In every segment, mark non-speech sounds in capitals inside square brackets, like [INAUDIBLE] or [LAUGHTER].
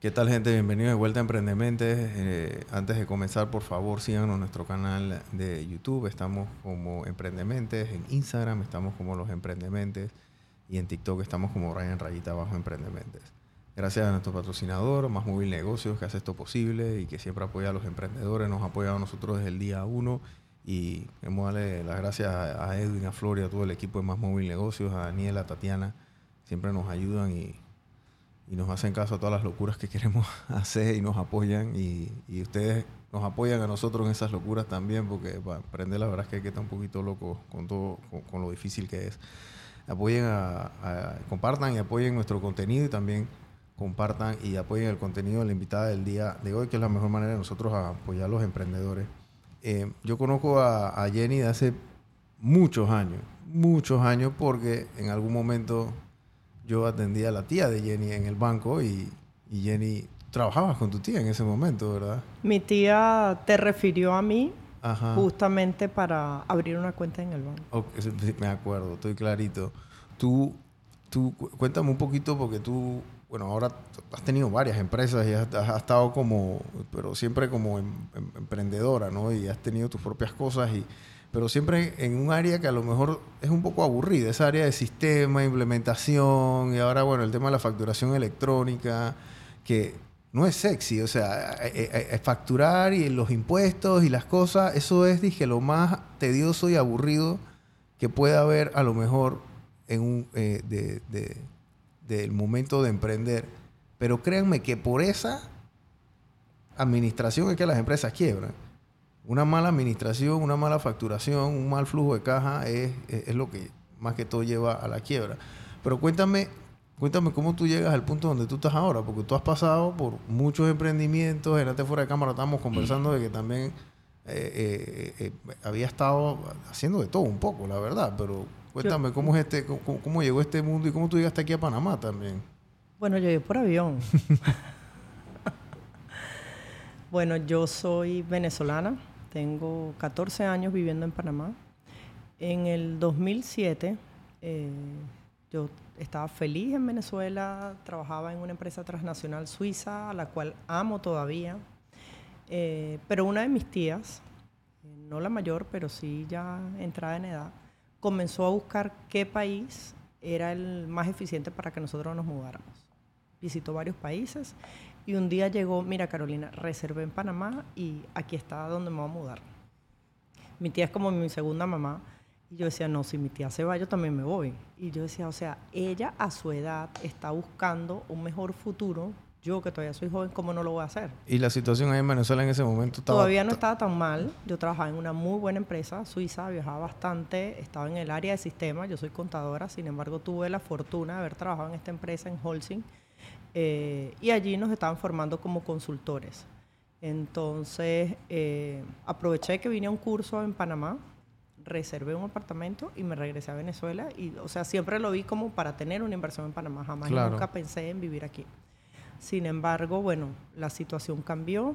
¿Qué tal gente? Bienvenidos de vuelta a Emprendementes. Eh, antes de comenzar, por favor, síganos nuestro canal de YouTube. Estamos como Emprendementes. En Instagram estamos como Los Emprendementes. Y en TikTok estamos como Ryan Rayita Bajo Emprendementes. Gracias a nuestro patrocinador, Más Móvil Negocios, que hace esto posible y que siempre apoya a los emprendedores. Nos ha apoyado a nosotros desde el día uno. Y queremos darle las gracias a Edwin, a Floria, a todo el equipo de Más Móvil Negocios, a Daniela, a Tatiana. Siempre nos ayudan y y nos hacen caso a todas las locuras que [LAUGHS] queremos hacer y nos apoyan y, ustedes nos apoyan a nosotros en esas locuras también porque para aprender la verdad es que hay que estar un poquito loco con todo con, lo difícil que es. Apoyen a, compartan y apoyen nuestro contenido y también compartan y apoyen el contenido de la invitada del día de hoy que es la mejor manera de nosotros apoyar a los emprendedores. Eh, yo conozco a, a Jenny de hace muchos años muchos años porque en algún momento yo atendía a la tía de Jenny en el banco y, Jenny, trabajabas con tu tía en ese momento, ¿verdad? Mi tía te refirió a mí justamente para abrir una cuenta en el banco. me acuerdo, estoy clarito. Tú, tú, cuéntame un poquito porque tú, bueno, ahora has tenido varias empresas y has, estado como, pero siempre como em, em, emprendedora, ¿no? Y has tenido tus propias cosas y pero siempre en un área que a lo mejor es un poco aburrida, esa área de sistema, implementación, y ahora, bueno, el tema de la facturación electrónica, que no es sexy, o sea, eh, eh, eh, facturar y los impuestos y las cosas, eso es, dije, lo más tedioso y aburrido que puede haber a lo mejor en un, de, del momento de emprender. Pero créanme que por esa administración es que las empresas quiebran. Una mala administración, una mala facturación, un mal flujo de caja es, lo que más que todo lleva a la quiebra. Pero cuéntame, cuéntame cómo tú llegas al punto donde tú estás ahora, porque tú has pasado por muchos emprendimientos, en fuera de cámara estábamos conversando de que también eh, eh, eh, había estado haciendo de todo un poco, la verdad, pero cuéntame cómo es este, cómo, llegó este mundo y cómo tú llegaste aquí a Panamá también. Bueno, yo llegué por avión. [LAUGHS] bueno, yo soy venezolana, tengo 14 años viviendo en Panamá. En el 2007 eh, yo estaba feliz en Venezuela, trabajaba en una empresa transnacional suiza, a la cual amo todavía. Eh, pero una de mis tías, no la mayor, pero sí ya entrada en edad, comenzó a buscar qué país era el más eficiente para que nosotros nos mudáramos. Visitó varios países y un día llegó, mira Carolina, reservé en Panamá y aquí está donde me voy a mudar. Mi tía es como mi segunda mamá. Y yo decía, no, si mi tía se va, yo también me voy. Y yo decía, o sea, ella a su edad está buscando un mejor futuro. Yo, que todavía soy joven, ¿cómo no lo voy a hacer? ¿Y la situación ahí en Venezuela en ese momento estaba...? Todavía no estaba tan mal. Yo trabajaba en una muy buena empresa suiza, viajaba bastante, estaba en el área de sistemas, yo soy contadora, sin embargo tuve la fortuna de haber trabajado en esta empresa en Holcim eh, y allí nos estaban formando como consultores. Entonces, eh, aproveché que vine a un curso en Panamá, reservé un apartamento y me regresé a Venezuela. Y, o sea, siempre lo vi como para tener una inversión en Panamá. Jamás nunca pensé en vivir aquí. Sin embargo, bueno, la situación cambió.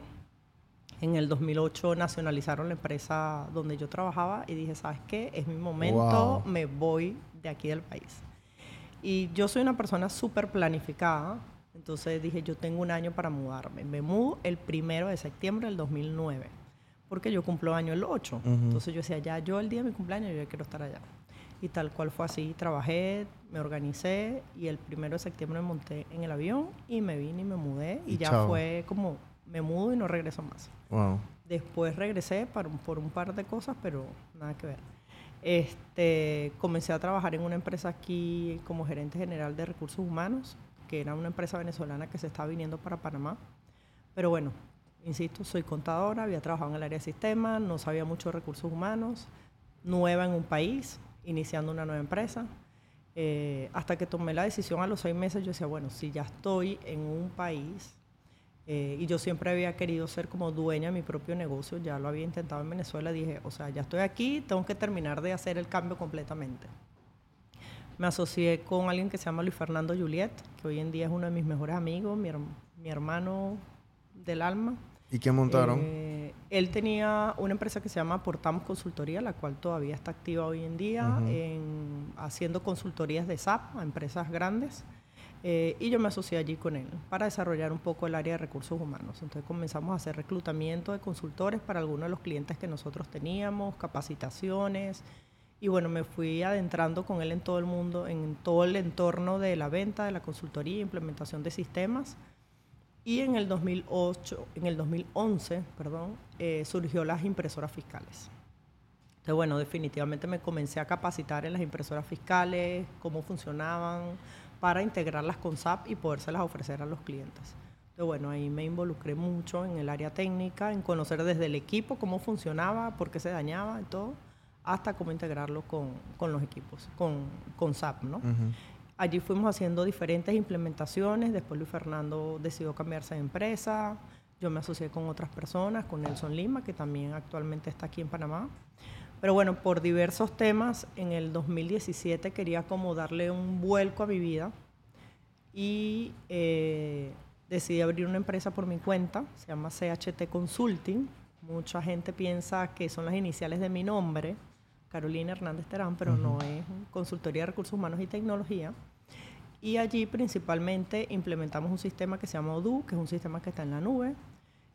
En el 2008 nacionalizaron la empresa donde yo trabajaba y dije, ¿sabes qué? Es mi momento, me voy de aquí del país. Y yo soy una persona súper planificada. Entonces dije, yo tengo un año para mudarme. Me mudo el primero de septiembre del 2009, porque yo cumplo año el 8. Entonces yo decía, ya yo el día de mi cumpleaños yo ya quiero estar allá. Y tal cual fue así, trabajé, me organicé y el primero de septiembre me monté en el avión y me vine y me mudé y, ya fue como, me mudo y no regreso más. Después regresé para, por un par de cosas, pero nada que ver. Este, comencé a trabajar en una empresa aquí como gerente general de recursos humanos que era una empresa venezolana que se estaba viniendo para Panamá. Pero bueno, insisto, soy contadora, había trabajado en el área de sistemas, no sabía mucho de recursos humanos, nueva en un país, iniciando una nueva empresa. Eh, hasta que tomé la decisión a los seis meses, yo decía, bueno, si ya estoy en un país eh, y yo siempre había querido ser como dueña de mi propio negocio, ya lo había intentado en Venezuela, dije, o sea, ya estoy aquí, tengo que terminar de hacer el cambio completamente me asocié con alguien que se llama Luis Fernando Juliet, que hoy en día es uno de mis mejores amigos, mi, mi hermano del alma. ¿Y qué montaron? Eh, él tenía una empresa que se llama Portamos Consultoría, la cual todavía está activa hoy en día, en, haciendo consultorías de SAP a empresas grandes. Eh, y yo me asocié allí con él para desarrollar un poco el área de recursos humanos. Entonces comenzamos a hacer reclutamiento de consultores para algunos de los clientes que nosotros teníamos, capacitaciones. Y bueno, me fui adentrando con él en todo el mundo, en todo el entorno de la venta, de la consultoría, implementación de sistemas. Y en el 2008, en el 2011, perdón, eh, surgió las impresoras fiscales. Entonces, bueno, definitivamente me comencé a capacitar en las impresoras fiscales, cómo funcionaban, para integrarlas con SAP y podérselas ofrecer a los clientes. Entonces, bueno, ahí me involucré mucho en el área técnica, en conocer desde el equipo cómo funcionaba, por qué se dañaba y todo, hasta cómo integrarlo con, con los equipos, con, con SAP, ¿no? Allí fuimos haciendo diferentes implementaciones, después Luis Fernando decidió cambiarse de empresa, yo me asocié con otras personas, con Nelson Lima, que también actualmente está aquí en Panamá. Pero bueno, por diversos temas, en el 2017 quería como darle un vuelco a mi vida y eh, decidí abrir una empresa por mi cuenta, se llama CHT Consulting. Mucha gente piensa que son las iniciales de mi nombre, Carolina Hernández Terán, pero no es consultoría de recursos humanos y tecnología. Y allí principalmente implementamos un sistema que se llama Odoo, que es un sistema que está en la nube,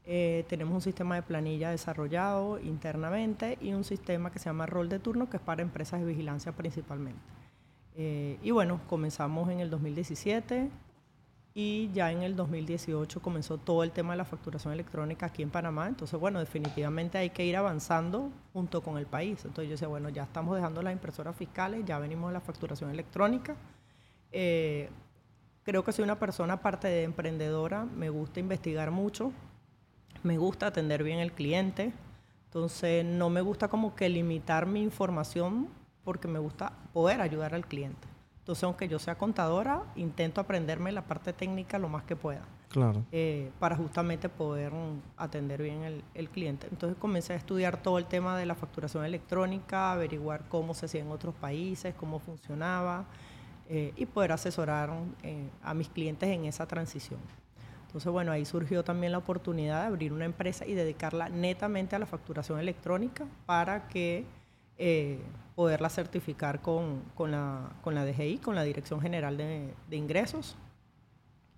eh, tenemos un sistema de planilla desarrollado internamente y un sistema que se llama rol de turno, que es para empresas de vigilancia principalmente. Eh, y bueno, comenzamos en el 2017 y ya en el 2018 comenzó todo el tema de la facturación electrónica aquí en Panamá. Entonces, bueno, definitivamente hay que ir avanzando junto con el país. Entonces yo decía, bueno, ya estamos dejando las impresoras fiscales, ya venimos a la facturación electrónica. Eh, creo que soy una persona, aparte de emprendedora, me gusta investigar mucho, me gusta atender bien al cliente, entonces no me gusta como que limitar mi información porque me gusta poder ayudar al cliente. Entonces, aunque yo sea contadora, intento aprenderme la parte técnica lo más que pueda. Claro. Eh, para justamente poder atender bien el, cliente. Entonces comencé a estudiar todo el tema de la facturación electrónica, averiguar cómo se hacía en otros países, cómo funcionaba eh, y poder asesorar eh, a mis clientes en esa transición. Entonces, bueno, ahí surgió también la oportunidad de abrir una empresa y dedicarla netamente a la facturación electrónica para que eh, poderla certificar con, con, la, con la DGI, con la Dirección General de, de Ingresos.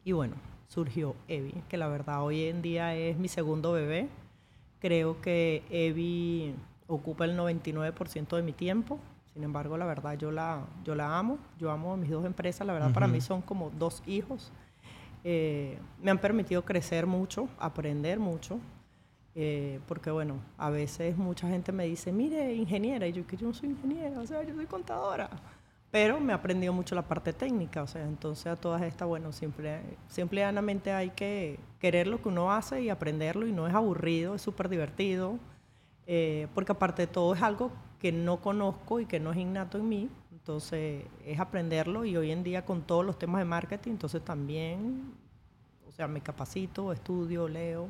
Y bueno, surgió EVI, que la verdad hoy en día es mi segundo bebé. Creo que EVI ocupa el 99% de mi tiempo. Sin embargo, la verdad yo la, yo la amo. Yo amo a mis dos empresas. La verdad para mí son como dos hijos. Eh, me han permitido crecer mucho, aprender mucho, eh, porque bueno, a veces mucha gente me dice, mire, ingeniera, y yo que yo no soy ingeniera, o sea, yo soy contadora, pero me ha aprendido mucho la parte técnica, o sea, entonces a todas estas, bueno, siempre, simplemente hay que querer lo que uno hace y aprenderlo y no es aburrido, es súper divertido, eh, porque aparte de todo es algo que no conozco y que no es innato en mí, entonces, es aprenderlo y hoy en día con todos los temas de marketing, entonces también, o sea, me capacito, estudio, leo,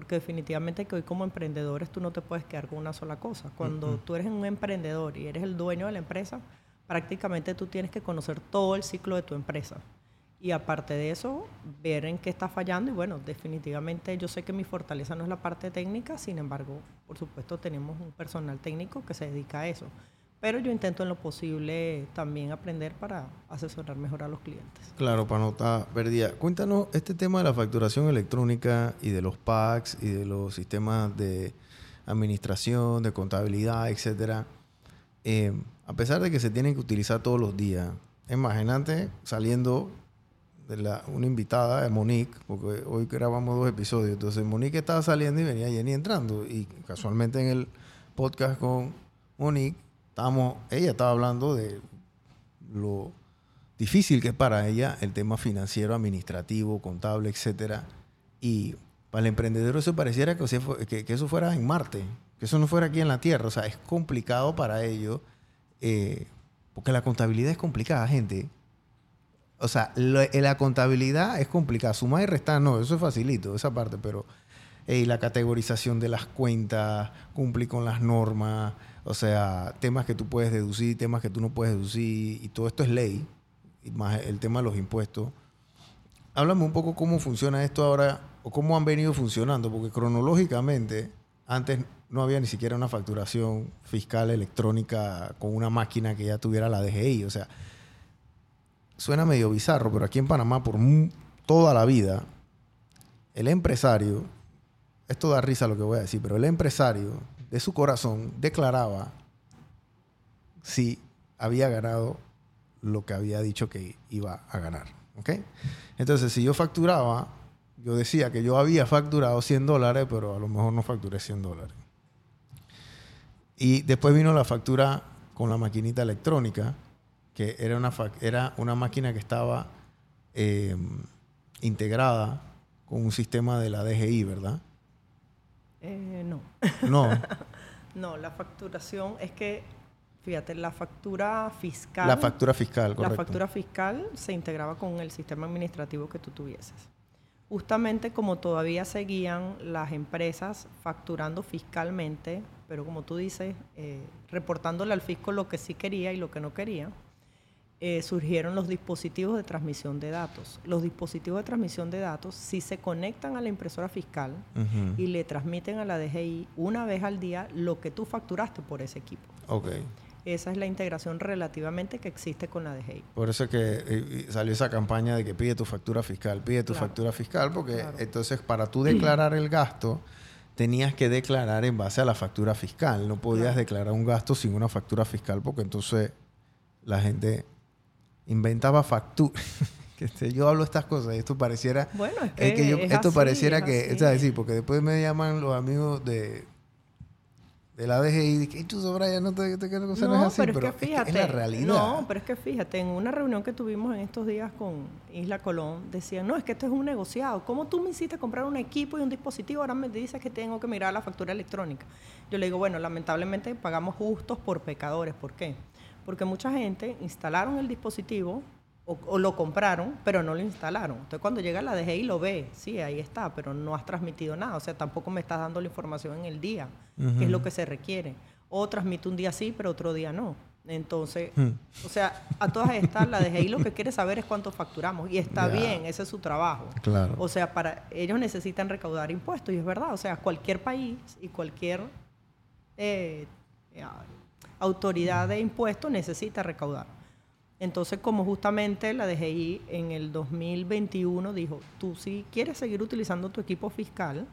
porque definitivamente que hoy como emprendedores tú no te puedes quedar con una sola cosa. Cuando tú eres un emprendedor y eres el dueño de la empresa, prácticamente tú tienes que conocer todo el ciclo de tu empresa. Y aparte de eso, ver en qué está fallando. Y bueno, definitivamente yo sé que mi fortaleza no es la parte técnica, sin embargo, por supuesto tenemos un personal técnico que se dedica a eso. Pero yo intento en lo posible también aprender para asesorar mejor a los clientes. Claro, para notar, Verdía, cuéntanos este tema de la facturación electrónica y de los PACs y de los sistemas de administración, de contabilidad, etcétera. Eh, a pesar de que se tienen que utilizar todos los días, imagínate saliendo de la, una invitada de Monique, porque hoy grabamos dos episodios, entonces Monique estaba saliendo y venía Jenny entrando, y casualmente en el podcast con Monique ella estaba hablando de lo difícil que es para ella el tema financiero, administrativo, contable, etcétera. Y para el emprendedor eso pareciera que, eso fuera en Marte, que eso no fuera aquí en la Tierra. O sea, es complicado para ellos, eh, porque la contabilidad es complicada, gente. O sea, la contabilidad es complicada. Sumar y restar, no, eso es facilito, esa parte, pero la categorización de las cuentas, cumplir con las normas, o sea, temas que tú puedes deducir, temas que tú no puedes deducir, y todo esto es ley, y más el tema de los impuestos. Háblame un poco cómo funciona esto ahora, o cómo han venido funcionando, porque cronológicamente, antes no había ni siquiera una facturación fiscal electrónica con una máquina que ya tuviera la DGI. O sea, suena medio bizarro, pero aquí en Panamá por toda la vida, el empresario, esto da risa lo que voy a decir, pero el empresario de su corazón declaraba si había ganado lo que había dicho que iba a ganar. Entonces, si yo facturaba, yo decía que yo había facturado 100 dólares, pero a lo mejor no facturé 100 dólares. Y después vino la factura con la maquinita electrónica, que era una, era una máquina que estaba eh, integrada con un sistema de la DGI, ¿verdad? Eh, no. No. [LAUGHS] no, la facturación es que, fíjate, la factura fiscal. La factura fiscal, correcto. La factura fiscal se integraba con el sistema administrativo que tú tuvieses. Justamente como todavía seguían las empresas facturando fiscalmente, pero como tú dices, eh, reportándole al fisco lo que sí quería y lo que no quería, eh, surgieron los dispositivos de transmisión de datos. Los dispositivos de transmisión de datos sí se conectan a la impresora fiscal y le transmiten a la DGI una vez al día lo que tú facturaste por ese equipo. Okay. Esa es la integración relativamente que existe con la DGI. Por eso es que eh, salió esa campaña de que pide tu factura fiscal, pide tu factura fiscal, porque entonces para tú declarar el gasto tenías que declarar en base a la factura fiscal. No podías declarar un gasto sin una factura fiscal porque entonces la gente inventaba factura. [LAUGHS] que yo hablo estas cosas y esto pareciera bueno es que, esto pareciera que es porque después me llaman los amigos de de la DGI que tú ya no te, te quiero no, no es así pero, es que fíjate la realidad no pero es que fíjate en una reunión que tuvimos en estos días con Isla Colón decían no es que esto es un negociado cómo tú me hiciste comprar un equipo y un dispositivo ahora me dices que tengo que mirar la factura electrónica yo le digo bueno lamentablemente pagamos justos por pecadores ¿por qué? Porque mucha gente instalaron el dispositivo o, lo compraron, pero no lo instalaron. Entonces cuando llega la DGI lo ve, sí, ahí está, pero no has transmitido nada, o sea, tampoco me estás dando la información en el día, que es lo que se requiere. O transmite un día sí, pero otro día no. Entonces, hmm. o sea, a todas estas, la DGI lo que quiere saber es cuánto facturamos. Y está bien, ese es su trabajo. Claro. O sea, para ellos necesitan recaudar impuestos, y es verdad. O sea, cualquier país y cualquier eh, autoridad de impuestos necesita recaudar. Entonces, como justamente la DGI en el 2021 dijo, tú si quieres seguir utilizando tu equipo fiscal,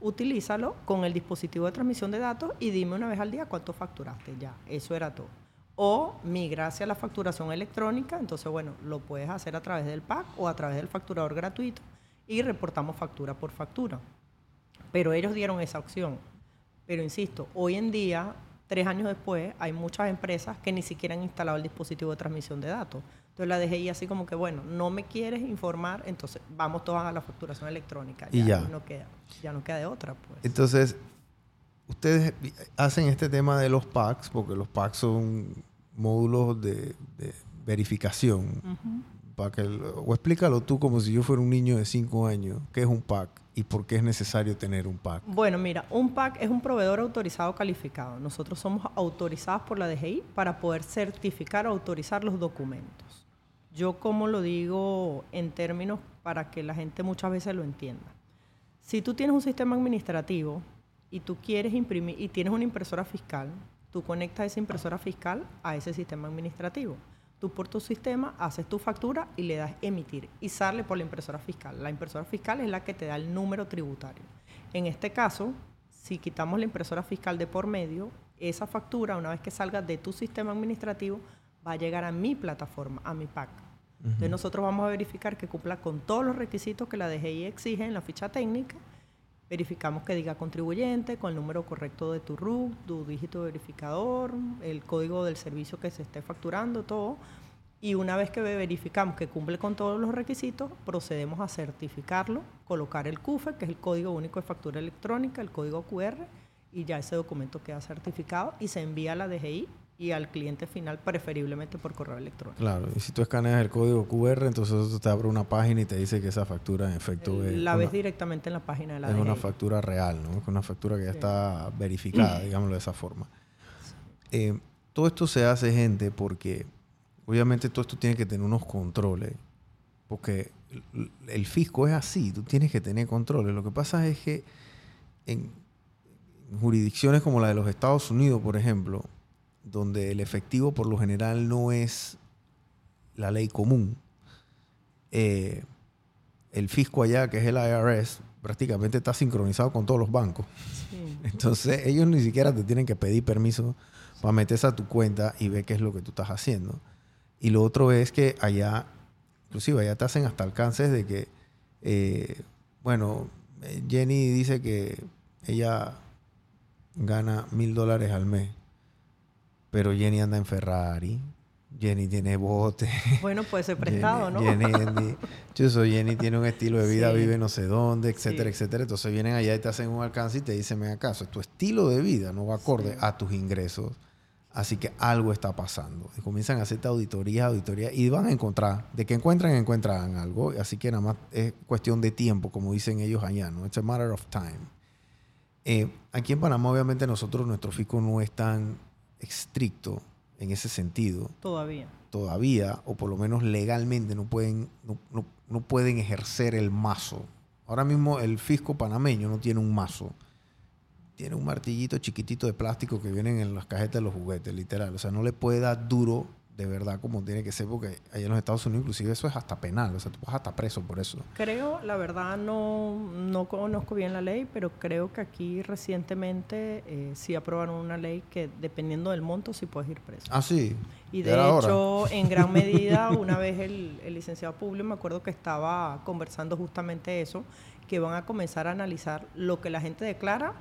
utilízalo con el dispositivo de transmisión de datos y dime una vez al día cuánto facturaste. Ya, eso era todo. O migra hacia la facturación electrónica, entonces, bueno, lo puedes hacer a través del PAC o a través del facturador gratuito y reportamos factura por factura. Pero ellos dieron esa opción. Pero insisto, hoy en día tres años después, hay muchas empresas que ni siquiera han instalado el dispositivo de transmisión de datos. Entonces la DGI así como que, bueno, no me quieres informar, entonces vamos todos a la facturación electrónica. Y ya. No queda, ya no queda de otra. Pues. Entonces, ustedes hacen este tema de los packs, porque los packs son módulos de, verificación. Para que, o explícalo tú como si yo fuera un niño de cinco años. ¿Qué es un pack? y por qué es necesario tener un PAC? Bueno, mira, un PAC es un proveedor autorizado calificado. Nosotros somos autorizados por la DGI para poder certificar o autorizar los documentos. Yo como lo digo en términos para que la gente muchas veces lo entienda. Si tú tienes un sistema administrativo y tú quieres imprimir y tienes una impresora fiscal, tú conectas esa impresora fiscal a ese sistema administrativo. Tú por tu sistema haces tu factura y le das emitir y sale por la impresora fiscal. La impresora fiscal es la que te da el número tributario. En este caso, si quitamos la impresora fiscal de por medio, esa factura, una vez que salga de tu sistema administrativo, va a llegar a mi plataforma, a mi PAC. Entonces nosotros vamos a verificar que cumpla con todos los requisitos que la DGI exige en la ficha técnica verificamos que diga contribuyente con el número correcto de tu RUC, tu dígito verificador, el código del servicio que se esté facturando, todo. Y una vez que verificamos que cumple con todos los requisitos, procedemos a certificarlo, colocar el CUFE, que es el Código Único de Factura Electrónica, el código QR, y ya ese documento queda certificado y se envía a la DGI y al cliente final, preferiblemente por correo electrónico. Claro, y si tú escaneas el código QR, entonces te abre una página y te dice que esa factura en efecto es... La ves directamente en la página de la Es una factura real, ¿no? Es una factura que ya está verificada, [CLEARS THROAT] digámoslo de esa forma. Eh, todo esto se hace, gente, porque obviamente todo esto tiene que tener unos controles, porque el fisco es así, tú tienes que tener controles. Lo que pasa es que en jurisdicciones como la de los Estados Unidos, por ejemplo, donde el efectivo por lo general no es la ley común, eh, el fisco allá, que es el IRS, prácticamente está sincronizado con todos los bancos. Entonces ellos ni siquiera te tienen que pedir permiso para meterse a tu cuenta y ver qué es lo que tú estás haciendo. Y lo otro es que allá, inclusive allá te hacen hasta alcances de que, eh, bueno, eh, Jenny dice que ella gana mil dólares al mes, pero Jenny anda en Ferrari, Jenny tiene bote. Bueno, puede ser [LAUGHS] prestado, ¿no? Jenny, Jenny tiene un estilo de vida, vive no sé dónde, etcétera, etcétera. Entonces vienen allá y te hacen un alcance y te dicen, ven acaso, tu estilo de vida no va acorde a tus ingresos. Así que algo está pasando. Y comienzan a hacer auditorías, auditorías, y van a encontrar, de que encuentran, encuentran algo. Así que nada más es cuestión de tiempo, como dicen ellos allá, ¿no? It's a matter of time. Eh, aquí en Panamá, obviamente, nosotros, nuestro fisco no es tan estricto en ese sentido. Todavía. Todavía, o por lo menos legalmente, no pueden, no, no, pueden ejercer el mazo. Ahora mismo el fisco panameño no tiene un mazo. Tiene un martillito chiquitito de plástico que vienen en las cajetas de los juguetes, literal. O sea, no le puede dar duro de verdad como tiene que ser, porque allá en los Estados Unidos inclusive eso es hasta penal, o sea, tú vas hasta preso por eso. Creo, la verdad no, no conozco bien la ley, pero creo que aquí recientemente eh, sí aprobaron una ley que dependiendo del monto sí puedes ir preso. Ah, sí. Y de hecho, en gran [LAUGHS] medida, una vez el, el licenciado Publio, me acuerdo que estaba conversando justamente eso, que van a comenzar a analizar lo que la gente declara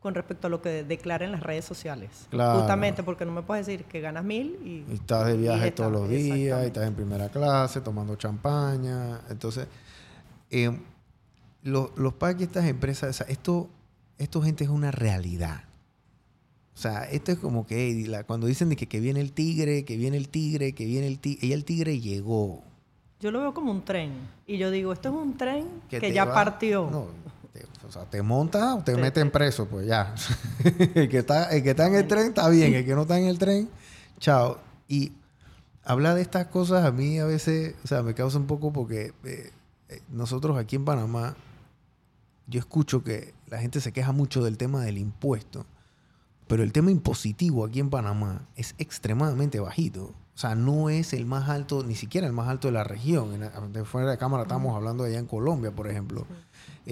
con respecto a lo que declara en las redes sociales. Justamente porque no me puedes decir que ganas mil y... estás de viaje todos los días, y estás en primera clase, tomando champaña. Entonces, eh, los, los que estas empresas, esto, esto gente es una realidad. O sea, esto es como que cuando dicen de que, que, viene el tigre, que viene el tigre, que viene el tigre, y el tigre llegó. Yo lo veo como un tren. Y yo digo, esto es un tren que, ya partió. No, o sea, te montas o te meten preso, pues ya. [LAUGHS] el, que está, el que está en el tren está bien, el que no está en el tren, chao. Y hablar de estas cosas a mí a veces, o sea, me causa un poco porque eh, eh, nosotros aquí en Panamá, yo escucho que la gente se queja mucho del tema del impuesto, pero el tema impositivo aquí en Panamá es extremadamente bajito. O sea, no es el más alto, ni siquiera el más alto de la región. de fuera de cámara estamos hablando de allá en Colombia, por ejemplo.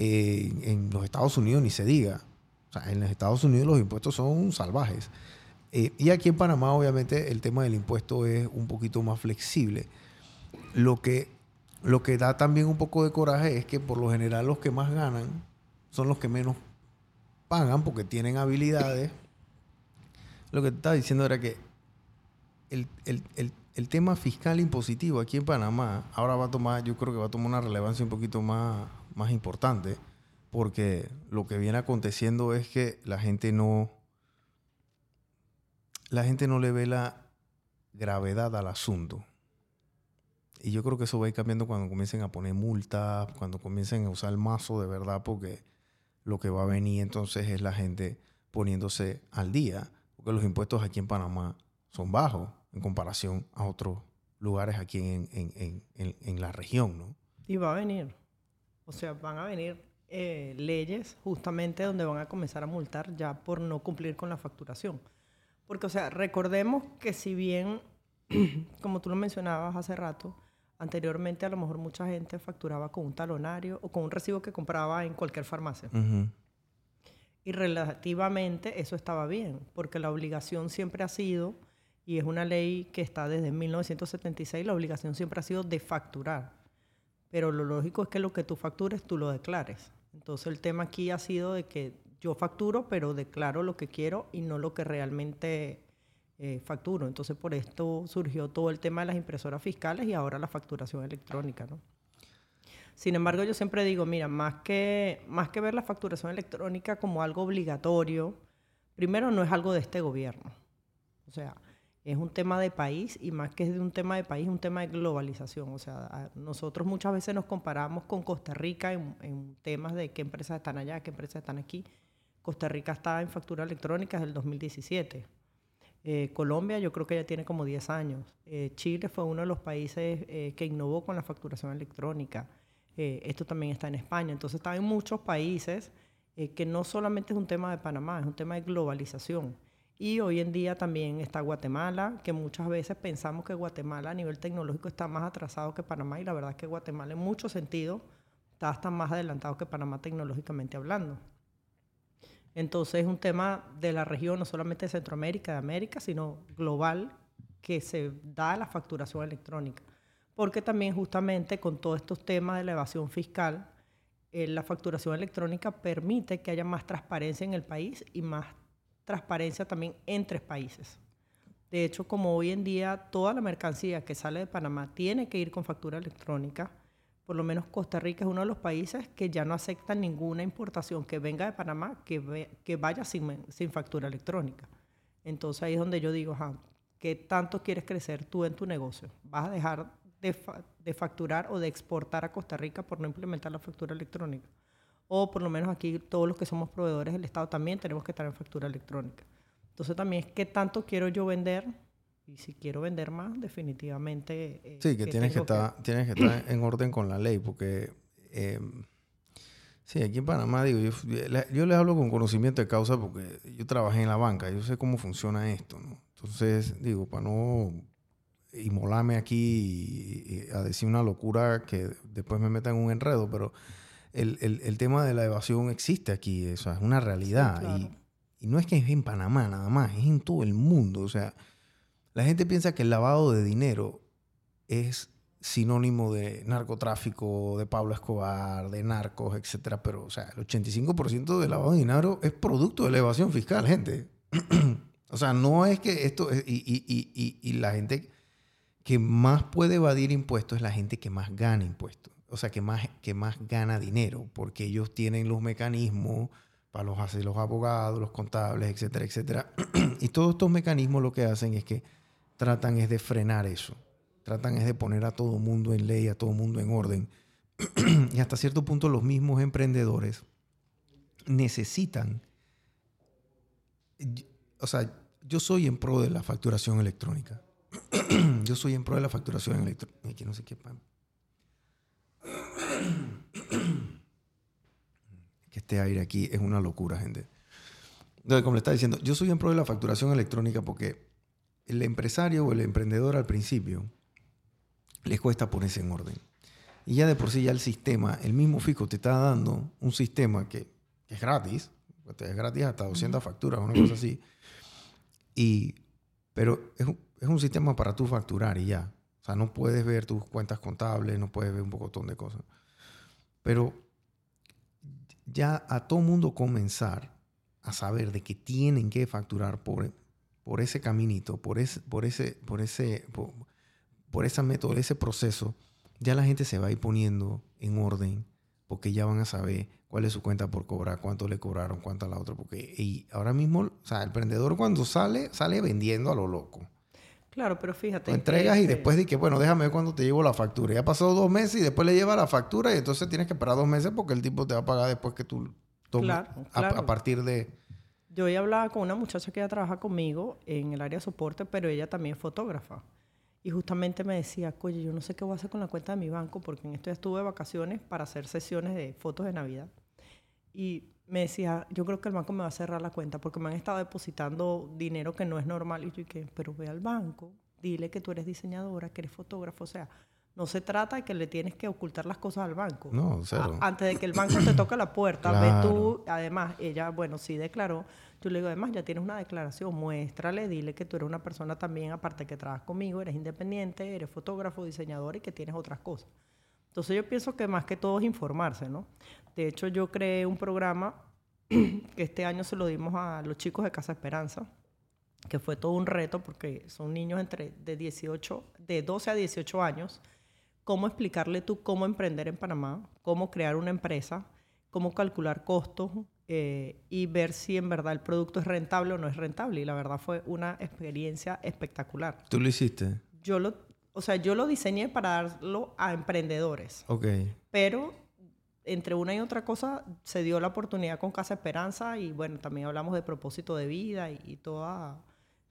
Eh, en los Estados Unidos ni se diga. O sea, en los Estados Unidos los impuestos son salvajes. Eh, y aquí en Panamá, obviamente, el tema del impuesto es un poquito más flexible. Lo que, lo que da también un poco de coraje es que por lo general los que más ganan son los que menos pagan porque tienen habilidades. Lo que te estaba diciendo era que el, el tema fiscal impositivo aquí en Panamá ahora va a tomar, yo creo que va a tomar una relevancia un poquito más, más importante, porque lo que viene aconteciendo es que la gente no, la gente no le ve la gravedad al asunto. Y yo creo que eso va a ir cambiando cuando comiencen a poner multas, cuando comiencen a usar el mazo de verdad, porque lo que va a venir entonces es la gente poniéndose al día, porque los impuestos aquí en Panamá son bajos en comparación a otros lugares aquí en, en, en, en la región, ¿no? Y va a venir. O sea, van a venir eh, leyes justamente donde van a comenzar a multar ya por no cumplir con la facturación. Porque, o sea, recordemos que si bien, [CLEARS THROAT] como tú lo mencionabas hace rato, anteriormente a lo mejor mucha gente facturaba con un talonario o con un recibo que compraba en cualquier farmacia. Y relativamente eso estaba bien, porque la obligación siempre ha sido, y es una ley que está desde 1976, la obligación siempre ha sido de facturar pero lo lógico es que lo que tú factures tú lo declares. Entonces el tema aquí ha sido de que yo facturo, pero declaro lo que quiero y no lo que realmente eh, facturo. Entonces por esto surgió todo el tema de las impresoras fiscales y ahora la facturación electrónica, ¿no? Sin embargo, yo siempre digo, mira, más que, más que ver la facturación electrónica como algo obligatorio, primero no es algo de este gobierno. O sea, es un tema de país y más que de un tema de país, es un tema de globalización. O sea, nosotros muchas veces nos comparamos con Costa Rica en, temas de qué empresas están allá, qué empresas están aquí. Costa Rica está en factura electrónica desde el 2017. Eh, Colombia yo creo que ya tiene como 10 años. Eh, Chile fue uno de los países eh, que innovó con la facturación electrónica. esto también está en España. Entonces está en muchos países que no solamente es un tema de Panamá, es un tema de globalización. Y hoy en día también está Guatemala, que muchas veces pensamos que Guatemala a nivel tecnológico está más atrasado que Panamá y la verdad es que Guatemala en muchos sentidos está hasta más adelantado que Panamá tecnológicamente hablando. Entonces es un tema de la región, no solamente de Centroamérica, de América, sino global, que se da la facturación electrónica. Porque también justamente con todos estos temas de la evasión fiscal, eh, la facturación electrónica permite que haya más transparencia en el país y más transparencia también entre países. De hecho, como hoy en día toda la mercancía que sale de Panamá tiene que ir con factura electrónica, por lo menos Costa Rica es uno de los países que ya no acepta ninguna importación que venga de Panamá que, vaya sin, factura electrónica. Entonces ahí es donde yo digo, ¿qué tanto quieres crecer tú en tu negocio? ¿Vas a dejar de, de facturar o de exportar a Costa Rica por no implementar la factura electrónica? O por lo menos aquí todos los que somos proveedores del Estado también tenemos que estar en factura electrónica. Entonces también es qué tanto quiero yo vender y si quiero vender más, definitivamente... Eh, sí, que, tienes, que estar, tienes que estar en [CLEARS THROAT] orden con la ley porque... Em, sí, aquí en Panamá, digo, yo, yo, les hablo con conocimiento de causa porque yo trabajé en la banca, yo sé cómo funciona esto, ¿no? Entonces, digo, para no inmolarme aquí a decir una locura que después me meta en un enredo, pero el, el, el, tema de la evasión existe aquí, eso es una realidad. y, y, no es que es en Panamá nada más, es en todo el mundo. O sea, la gente piensa que el lavado de dinero es sinónimo de narcotráfico, de Pablo Escobar, de narcos, etcétera, pero o sea, el 85% del lavado de dinero es producto de la evasión fiscal, gente. [CLEARS THROAT] o sea, no es que esto y, y, y, y, la gente que más puede evadir impuestos es la gente que más gana impuestos o sea, que más, que más gana dinero, porque ellos tienen los mecanismos para los, hacer los abogados, los contables, etcétera, etcétera. [CLEARS THROAT] y todos estos mecanismos lo que hacen es que tratan es de frenar eso. Tratan es de poner a todo mundo en ley, a todo mundo en orden. [CLEARS THROAT] y hasta cierto punto los mismos emprendedores necesitan... O sea, yo soy en pro de la facturación electrónica. [CLEARS THROAT] yo soy en pro de la facturación electrónica. no sé qué que este aire aquí es una locura, gente. Entonces, como le estaba diciendo, yo soy en pro de la facturación electrónica porque el empresario o el emprendedor al principio les cuesta ponerse en orden. Y ya de por sí ya el sistema, el mismo fisco te está dando un sistema que, es gratis, es gratis hasta 200 facturas, una cosa así. Y, pero es un, es un sistema para tú facturar y ya. O sea, no puedes ver tus cuentas contables, no puedes ver un montón de cosas. Pero ya a todo mundo comenzar a saber de que tienen que facturar por, por ese caminito, por ese, por ese, por ese, por, esa método, ese proceso, ya la gente se va a ir poniendo en orden porque ya van a saber cuál es su cuenta por cobrar, cuánto le cobraron, cuánto a la otra. Porque y ahora mismo, o sea, el emprendedor cuando sale, sale vendiendo a lo loco. Claro, pero fíjate. Lo entregas y después de que, bueno, déjame ver cuándo te llevo la factura. Ya pasó dos meses y después le lleva la factura y entonces tienes que esperar dos meses porque el tipo te va a pagar después que tú tomes. A, partir de. Yo hoy hablaba con una muchacha que ya trabaja conmigo en el área de soporte, pero ella también es fotógrafa. Y justamente me decía, oye, yo no sé qué voy a hacer con la cuenta de mi banco porque en esto ya estuve de vacaciones para hacer sesiones de fotos de Navidad. Y me decía, yo creo que el banco me va a cerrar la cuenta porque me han estado depositando dinero que no es normal. Y yo dije, pero ve al banco, dile que tú eres diseñadora, que eres fotógrafo. O sea, no se trata de que le tienes que ocultar las cosas al banco. No, cero. antes de que el banco te toque la puerta, ve tú, además, ella, bueno, sí declaró. Yo le digo, además, ya tienes una declaración, muéstrale, dile que tú eres una persona también, aparte que trabajas conmigo, eres independiente, eres fotógrafo, diseñador y que tienes otras cosas. Entonces yo pienso que más que todo es informarse, ¿no? De hecho, yo creé un programa [CLEARS THROAT] que este año se lo dimos a los chicos de Casa Esperanza, que fue todo un reto porque son niños entre de 18, de 12 a 18 años. Cómo explicarle tú cómo emprender en Panamá, cómo crear una empresa, cómo calcular costos eh, y ver si en verdad el producto es rentable o no es rentable. Y la verdad fue una experiencia espectacular. ¿Tú lo hiciste? Yo lo, o sea, yo lo diseñé para darlo a emprendedores. Ok. Pero entre una y otra cosa se dio la oportunidad con Casa Esperanza y bueno, también hablamos de propósito de vida y, toda,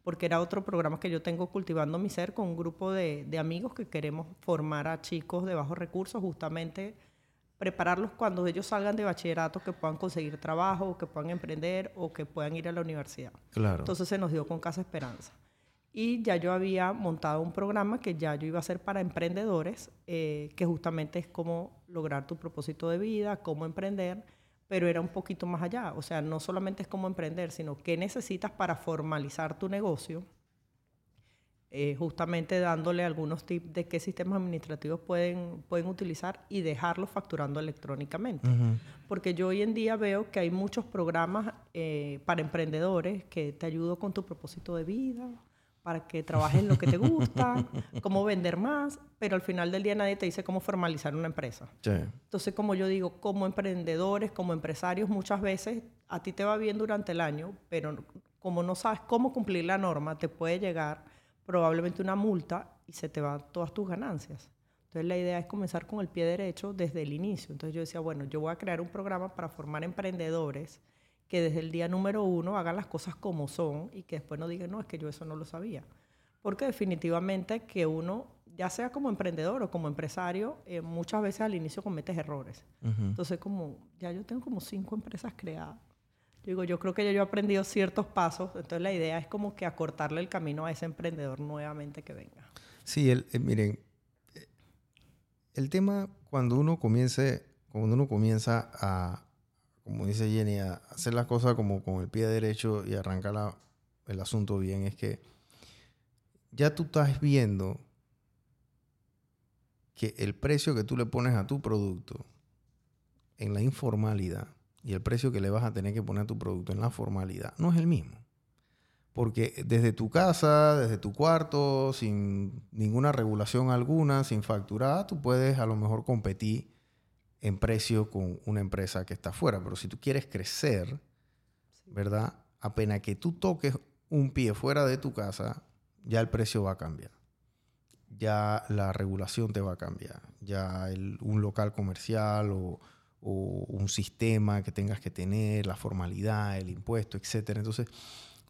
porque era otro programa que yo tengo cultivando mi ser con un grupo de, amigos que queremos formar a chicos de bajos recursos justamente prepararlos cuando ellos salgan de bachillerato, que puedan conseguir trabajo, que puedan emprender o que puedan ir a la universidad. Claro. Entonces se nos dio con Casa Esperanza. Y ya yo había montado un programa que ya yo iba a hacer para emprendedores, eh, que justamente es cómo lograr tu propósito de vida, cómo emprender, pero era un poquito más allá. O sea, no solamente es cómo emprender, sino qué necesitas para formalizar tu negocio eh, justamente dándole algunos tips de qué sistemas administrativos pueden, pueden utilizar y dejarlos facturando electrónicamente. Porque yo hoy en día veo que hay muchos programas eh, para emprendedores que te ayudan con tu propósito de vida, para que trabajes en lo que te gusta, [LAUGHS] cómo vender más, pero al final del día nadie te dice cómo formalizar una empresa. Entonces, como yo digo, como emprendedores, como empresarios, muchas veces a ti te va bien durante el año, pero como no sabes cómo cumplir la norma, te puede llegar probablemente una multa y se te van todas tus ganancias. Entonces la idea es comenzar con el pie derecho desde el inicio. Entonces yo decía, bueno, yo voy a crear un programa para formar emprendedores que desde el día número uno hagan las cosas como son y que después no digan, no, es que yo eso no lo sabía. Porque definitivamente que uno, ya sea como emprendedor o como empresario, eh, muchas veces al inicio cometes errores. Entonces como, ya yo tengo como cinco empresas creadas digo, yo creo que yo he aprendido ciertos pasos, entonces la idea es como que acortarle el camino a ese emprendedor nuevamente que venga. Sí, el, eh, miren, el tema cuando uno comience, cuando uno comienza a, como dice Jenny, hacer las cosas como con el pie derecho y arrancar el asunto bien, es que ya tú estás viendo que el precio que tú le pones a tu producto en la informalidad y el precio que le vas a tener que poner a tu producto en la formalidad no es el mismo. Porque desde tu casa, desde tu cuarto, sin ninguna regulación alguna, sin facturar, tú puedes a lo mejor competir en precio con una empresa que está afuera. Pero si tú quieres crecer, ¿verdad? Apenas que tú toques un pie fuera de tu casa, ya el precio va a cambiar. Ya la regulación te va a cambiar. Ya un local comercial o, o un sistema que tengas que tener, la formalidad, el impuesto, etc. Entonces,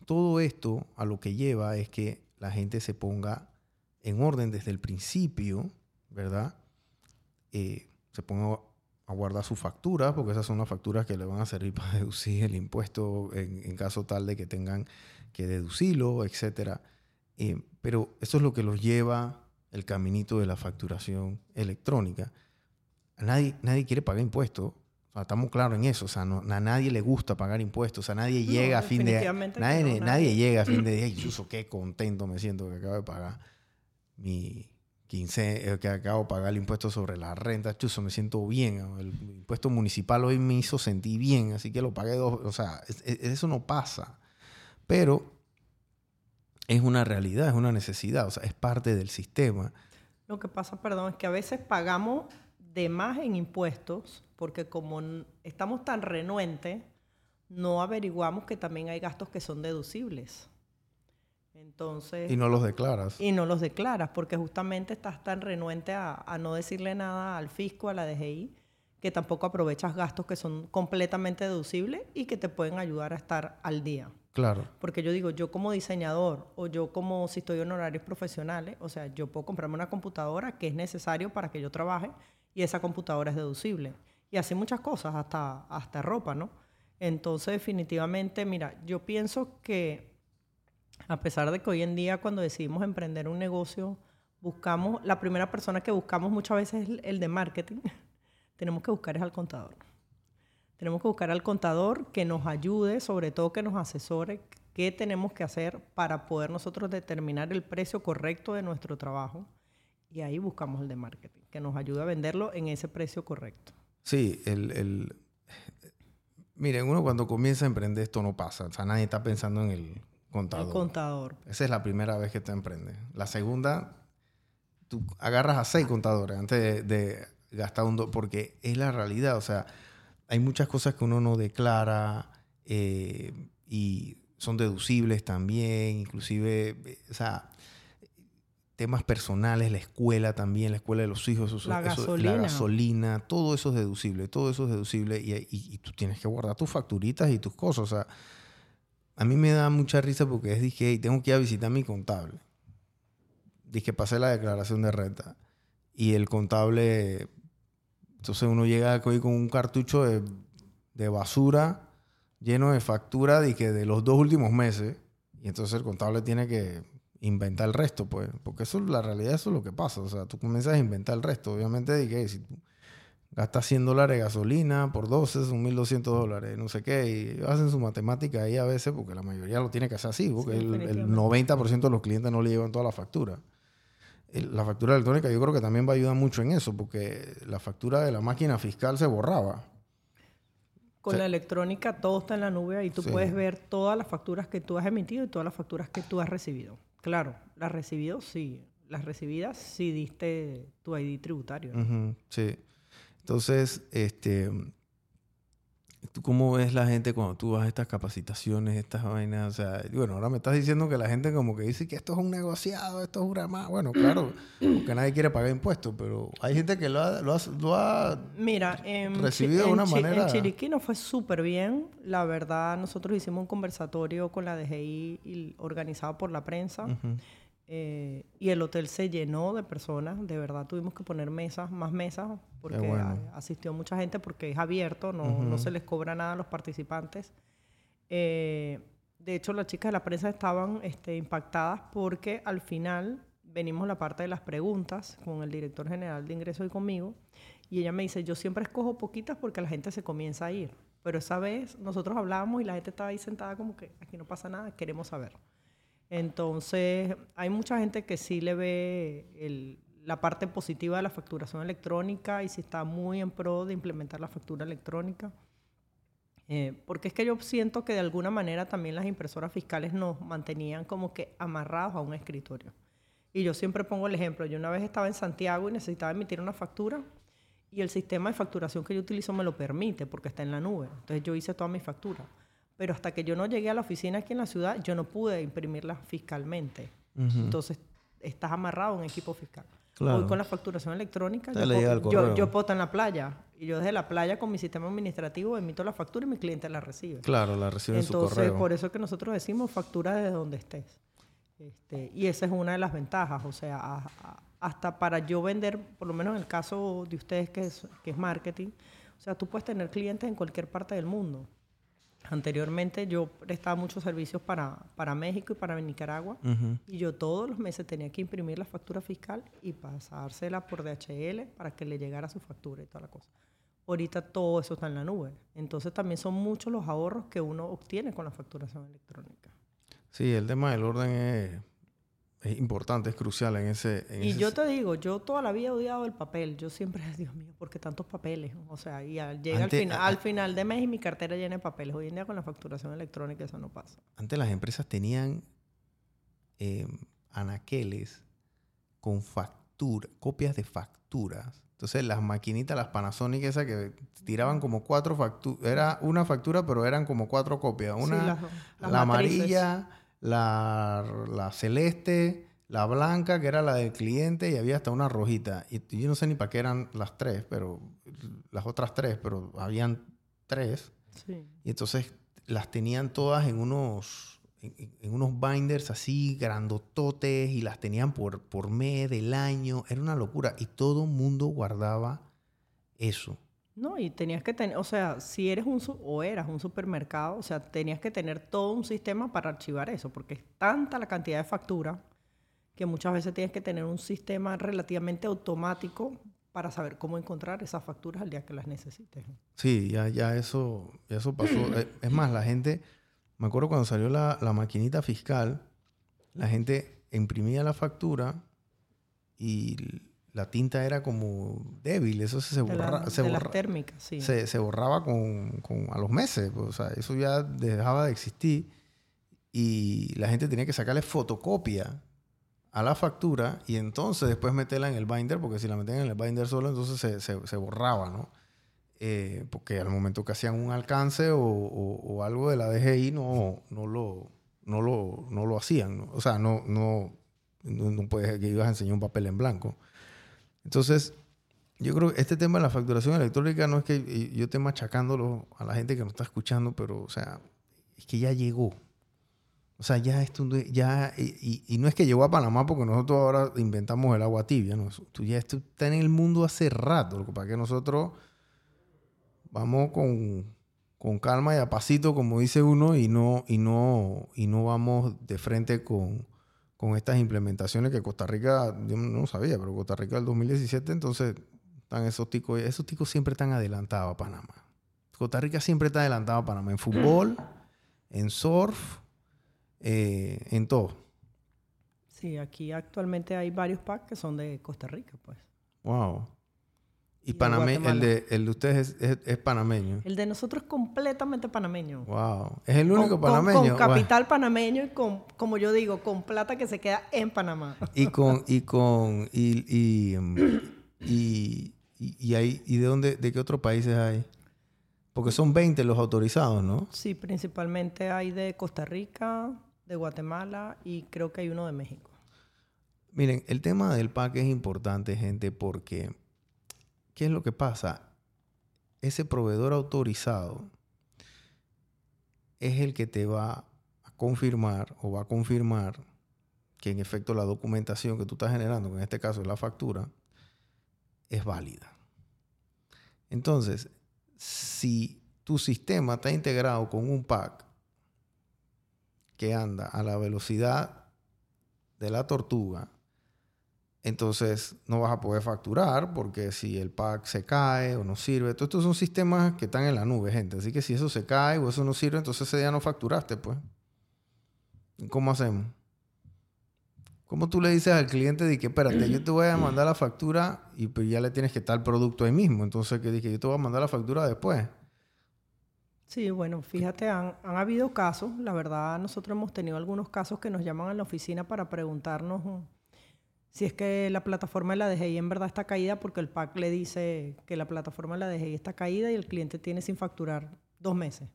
todo esto a lo que lleva es que la gente se ponga en orden desde el principio, ¿verdad? Eh, se ponga a guardar sus facturas, porque esas son las facturas que le van a servir [LAUGHS] para deducir el impuesto en, caso tal de que tengan que deducirlo, etc. Eh, pero eso es lo que los lleva el caminito de la facturación electrónica nadie, nadie quiere pagar impuestos. estamos claros en eso. O sea, a nadie le gusta pagar impuestos. O sea, nadie llega a fin de... Nadie, nadie. llega a fin de [CLEARS THROAT] día. Incluso qué contento me siento que acabo de pagar mi 15, eh, que acabo de pagar el impuesto sobre la renta. Chuso, me siento bien. El impuesto municipal hoy me hizo sentir bien. Así que lo pagué dos... O sea, eso no pasa. Pero es una realidad, es una necesidad. O sea, es parte del sistema. Lo que pasa, perdón, es que a veces pagamos de más en impuestos, porque como estamos tan renuentes, no averiguamos que también hay gastos que son deducibles. Entonces... Y no los declaras. Y no los declaras, porque justamente estás tan renuente a, a no decirle nada al fisco, a la DGI, que tampoco aprovechas gastos que son completamente deducibles y que te pueden ayudar a estar al día. Claro. Porque yo digo, yo como diseñador o yo como si estoy en horarios profesionales, o sea, yo puedo comprarme una computadora que es necesario para que yo trabaje y esa computadora es deducible. Y así muchas cosas, hasta, hasta ropa, ¿no? Entonces, definitivamente, mira, yo pienso que a pesar de que hoy en día cuando decidimos emprender un negocio, buscamos, la primera persona que buscamos muchas veces es el de marketing, [LAUGHS] tenemos que buscar es al contador. Tenemos que buscar al contador que nos ayude, sobre todo que nos asesore qué tenemos que hacer para poder nosotros determinar el precio correcto de nuestro trabajo y ahí buscamos el de marketing, que nos ayude a venderlo en ese precio correcto. Sí, el, el... Miren, uno cuando comienza a emprender esto no pasa. O sea, nadie está pensando en el contador. El contador. Esa es la primera vez que te emprendes. La segunda, tú agarras a seis contadores antes de, gastar un... Do porque es la realidad. O sea, hay muchas cosas que uno no declara eh, y son deducibles también. Inclusive, o sea temas personales, la escuela también, la escuela de los hijos, la, gasolina. la gasolina, todo eso es deducible, todo eso es deducible y, tú tienes que guardar tus facturitas y tus cosas. O sea, a mí me da mucha risa porque es, dije, tengo que ir a visitar a mi contable. Dije, pasé la declaración de renta y el contable Entonces uno llega hoy con un cartucho de, basura lleno de factura que de los dos últimos meses. Y entonces el contable tiene que inventar el resto, pues. Porque eso, la realidad, eso es lo que pasa. O sea, tú comienzas a inventar el resto. Obviamente, que si tú gastas 100 dólares de gasolina por 12, son 1.200 dólares, no sé qué. Y hacen su matemática ahí a veces, porque la mayoría lo tiene que hacer así, porque el, el 90% de los clientes no le llevan toda la factura. la factura electrónica yo creo que también va a ayudar mucho en eso, porque la factura de la máquina fiscal se borraba. Con la electrónica todo está en la nube y tú puedes ver todas las facturas que tú has emitido y todas las facturas que tú has recibido. Claro, las recibido sí, las recibidas sí diste tu ID tributario. sí. Entonces, este, ¿Tú cómo ves la gente cuando tú vas a estas capacitaciones, estas vainas? O sea, bueno, ahora me estás diciendo que la gente como que dice que esto es un negociado, esto es una más. Bueno, claro, porque nadie quiere pagar impuestos, pero hay gente que lo ha, lo ha, Mira, recibido de una manera... En Chiriquí nos fue súper bien. La verdad, nosotros hicimos un conversatorio con la DGI organizado por la prensa. Eh, y el hotel se llenó de personas, de verdad tuvimos que poner mesas, más mesas, porque asistió mucha gente porque es abierto, no, no, se les cobra nada a los participantes. Eh, de hecho, las chicas de la prensa estaban este, impactadas porque al final venimos la parte de las preguntas con el director general de ingresos y conmigo, y ella me dice, yo siempre escojo poquitas porque la gente se comienza a ir, pero esa vez nosotros hablábamos y la gente estaba ahí sentada como que aquí no pasa nada, queremos saber. Entonces, hay mucha gente que sí le ve la parte positiva de la facturación electrónica y sí está muy en pro de implementar la factura electrónica. Eh, porque es que yo siento que de alguna manera también las impresoras fiscales nos mantenían como que amarrados a un escritorio. Y yo siempre pongo el ejemplo, yo una vez estaba en Santiago y necesitaba emitir una factura y el sistema de facturación que yo utilizo me lo permite porque está en la nube. Entonces yo hice toda mi factura pero hasta que yo no llegué a la oficina aquí en la ciudad, yo no pude imprimirla fiscalmente. Entonces, estás amarrado a un equipo fiscal. Hoy con la facturación electrónica, yo puedo, yo, puedo, estar en la playa y yo desde la playa con mi sistema administrativo emito la factura y mi cliente la recibe. Claro, la recibe en su correo. Entonces, por eso es que nosotros decimos factura desde donde estés. Este, y esa es una de las ventajas, o sea, hasta para yo vender, por lo menos en el caso de ustedes que es, que es marketing, o sea, tú puedes tener clientes en cualquier parte del mundo. Anteriormente yo prestaba muchos servicios para, para México y para Nicaragua y yo todos los meses tenía que imprimir la factura fiscal y pasársela por DHL para que le llegara su factura y toda la cosa. Ahorita todo eso está en la nube. Entonces también son muchos los ahorros que uno obtiene con la facturación electrónica. Sí, el tema del orden es es importante, es crucial en ese... y yo te digo, yo toda la vida he odiado el papel. Yo siempre, [LAUGHS] Dios mío, porque tantos papeles? O sea, y llega al, final, al final de mes y mi cartera llena de papeles. Hoy en día con la facturación electrónica eso no pasa. Antes las empresas tenían eh, anaqueles con factura, copias de facturas. Entonces las maquinitas, las Panasonic esas que tiraban como cuatro facturas, era una factura pero eran como cuatro copias. Una, la amarilla la, celeste, la blanca, que era la del cliente, y había hasta una rojita. Y yo no sé ni para qué eran las tres, pero las otras tres, pero habían tres. Y entonces las tenían todas en unos, en, unos binders así grandototes y las tenían por, por mes del año. Era una locura. Y todo el mundo guardaba eso. No, y tenías que tener, o sea, si eres un, o eras un supermercado, o sea, tenías que tener todo un sistema para archivar eso, porque es tanta la cantidad de factura que muchas veces tienes que tener un sistema relativamente automático para saber cómo encontrar esas facturas al día que las necesites. Sí, ya, ya eso, eso pasó. [CLEARS THROAT] Eh, es más, la gente, me acuerdo cuando salió la, la maquinita fiscal, la gente imprimía la factura y la tinta era como débil, eso se, borraba. Se, sí. se, borraba con, a los meses, pues, o sea, eso ya dejaba de existir y la gente tenía que sacarle fotocopia a la factura y entonces después meterla en el binder, porque si la metían en el binder solo, entonces se, borraba, ¿no? Eh, porque al momento que hacían un alcance o, algo de la DGI no, no, lo, no, lo, no lo hacían, o sea, no, no, no, puedes que ibas a enseñar un papel en blanco. Entonces, yo creo que este tema de la facturación electrónica no es que yo esté machacándolo a la gente que nos está escuchando, pero, o sea, es que ya llegó. O sea, ya esto, ya, y, no es que llegó a Panamá porque nosotros ahora inventamos el agua tibia, ¿no? Tú ya esto está en el mundo hace rato, lo que que nosotros vamos con, con calma y a pasito, como dice uno, y no, y no, y no vamos de frente con, con estas implementaciones que Costa Rica, yo no sabía, pero Costa Rica del 2017, entonces están esos ticos, esos ticos siempre están adelantados a Panamá. Costa Rica siempre está adelantado a Panamá en fútbol, en surf, eh, en todo. Sí, aquí actualmente hay varios packs que son de Costa Rica, pues. Wow. Y, el, de, el de ustedes es, panameño. El de nosotros es completamente panameño. Wow. Es el único panameño. Con, capital panameño y con, como yo digo, con plata que se queda en Panamá. Y con, y con, y, y, y, hay, ¿y de dónde, de qué otros países hay? Porque son 20 los autorizados, ¿no? Sí, principalmente hay de Costa Rica, de Guatemala y creo que hay uno de México. Miren, el tema del PAC es importante, gente, porque ¿Qué es lo que pasa? Ese proveedor autorizado es el que te va a confirmar o va a confirmar que en efecto la documentación que tú estás generando, que en este caso es la factura, es válida. Entonces, si tu sistema está integrado con un pack que anda a la velocidad de la tortuga, entonces no vas a poder facturar porque si el pack se cae o no sirve, todos estos son sistemas que están en la nube, gente. Así que si eso se cae o eso no sirve, entonces ese día no facturaste, pues. ¿Cómo hacemos? ¿Cómo tú le dices al cliente de que, espérate, yo te voy a mandar la factura y pues ya le tienes que estar el producto ahí mismo? Entonces, que dije, yo te voy a mandar la factura después. Sí, bueno, fíjate, han, han habido casos, la verdad, nosotros hemos tenido algunos casos que nos llaman a la oficina para preguntarnos si es que la plataforma de la DGI en verdad está caída porque el PAC le dice que la plataforma de la DGI está caída y el cliente tiene sin facturar dos meses.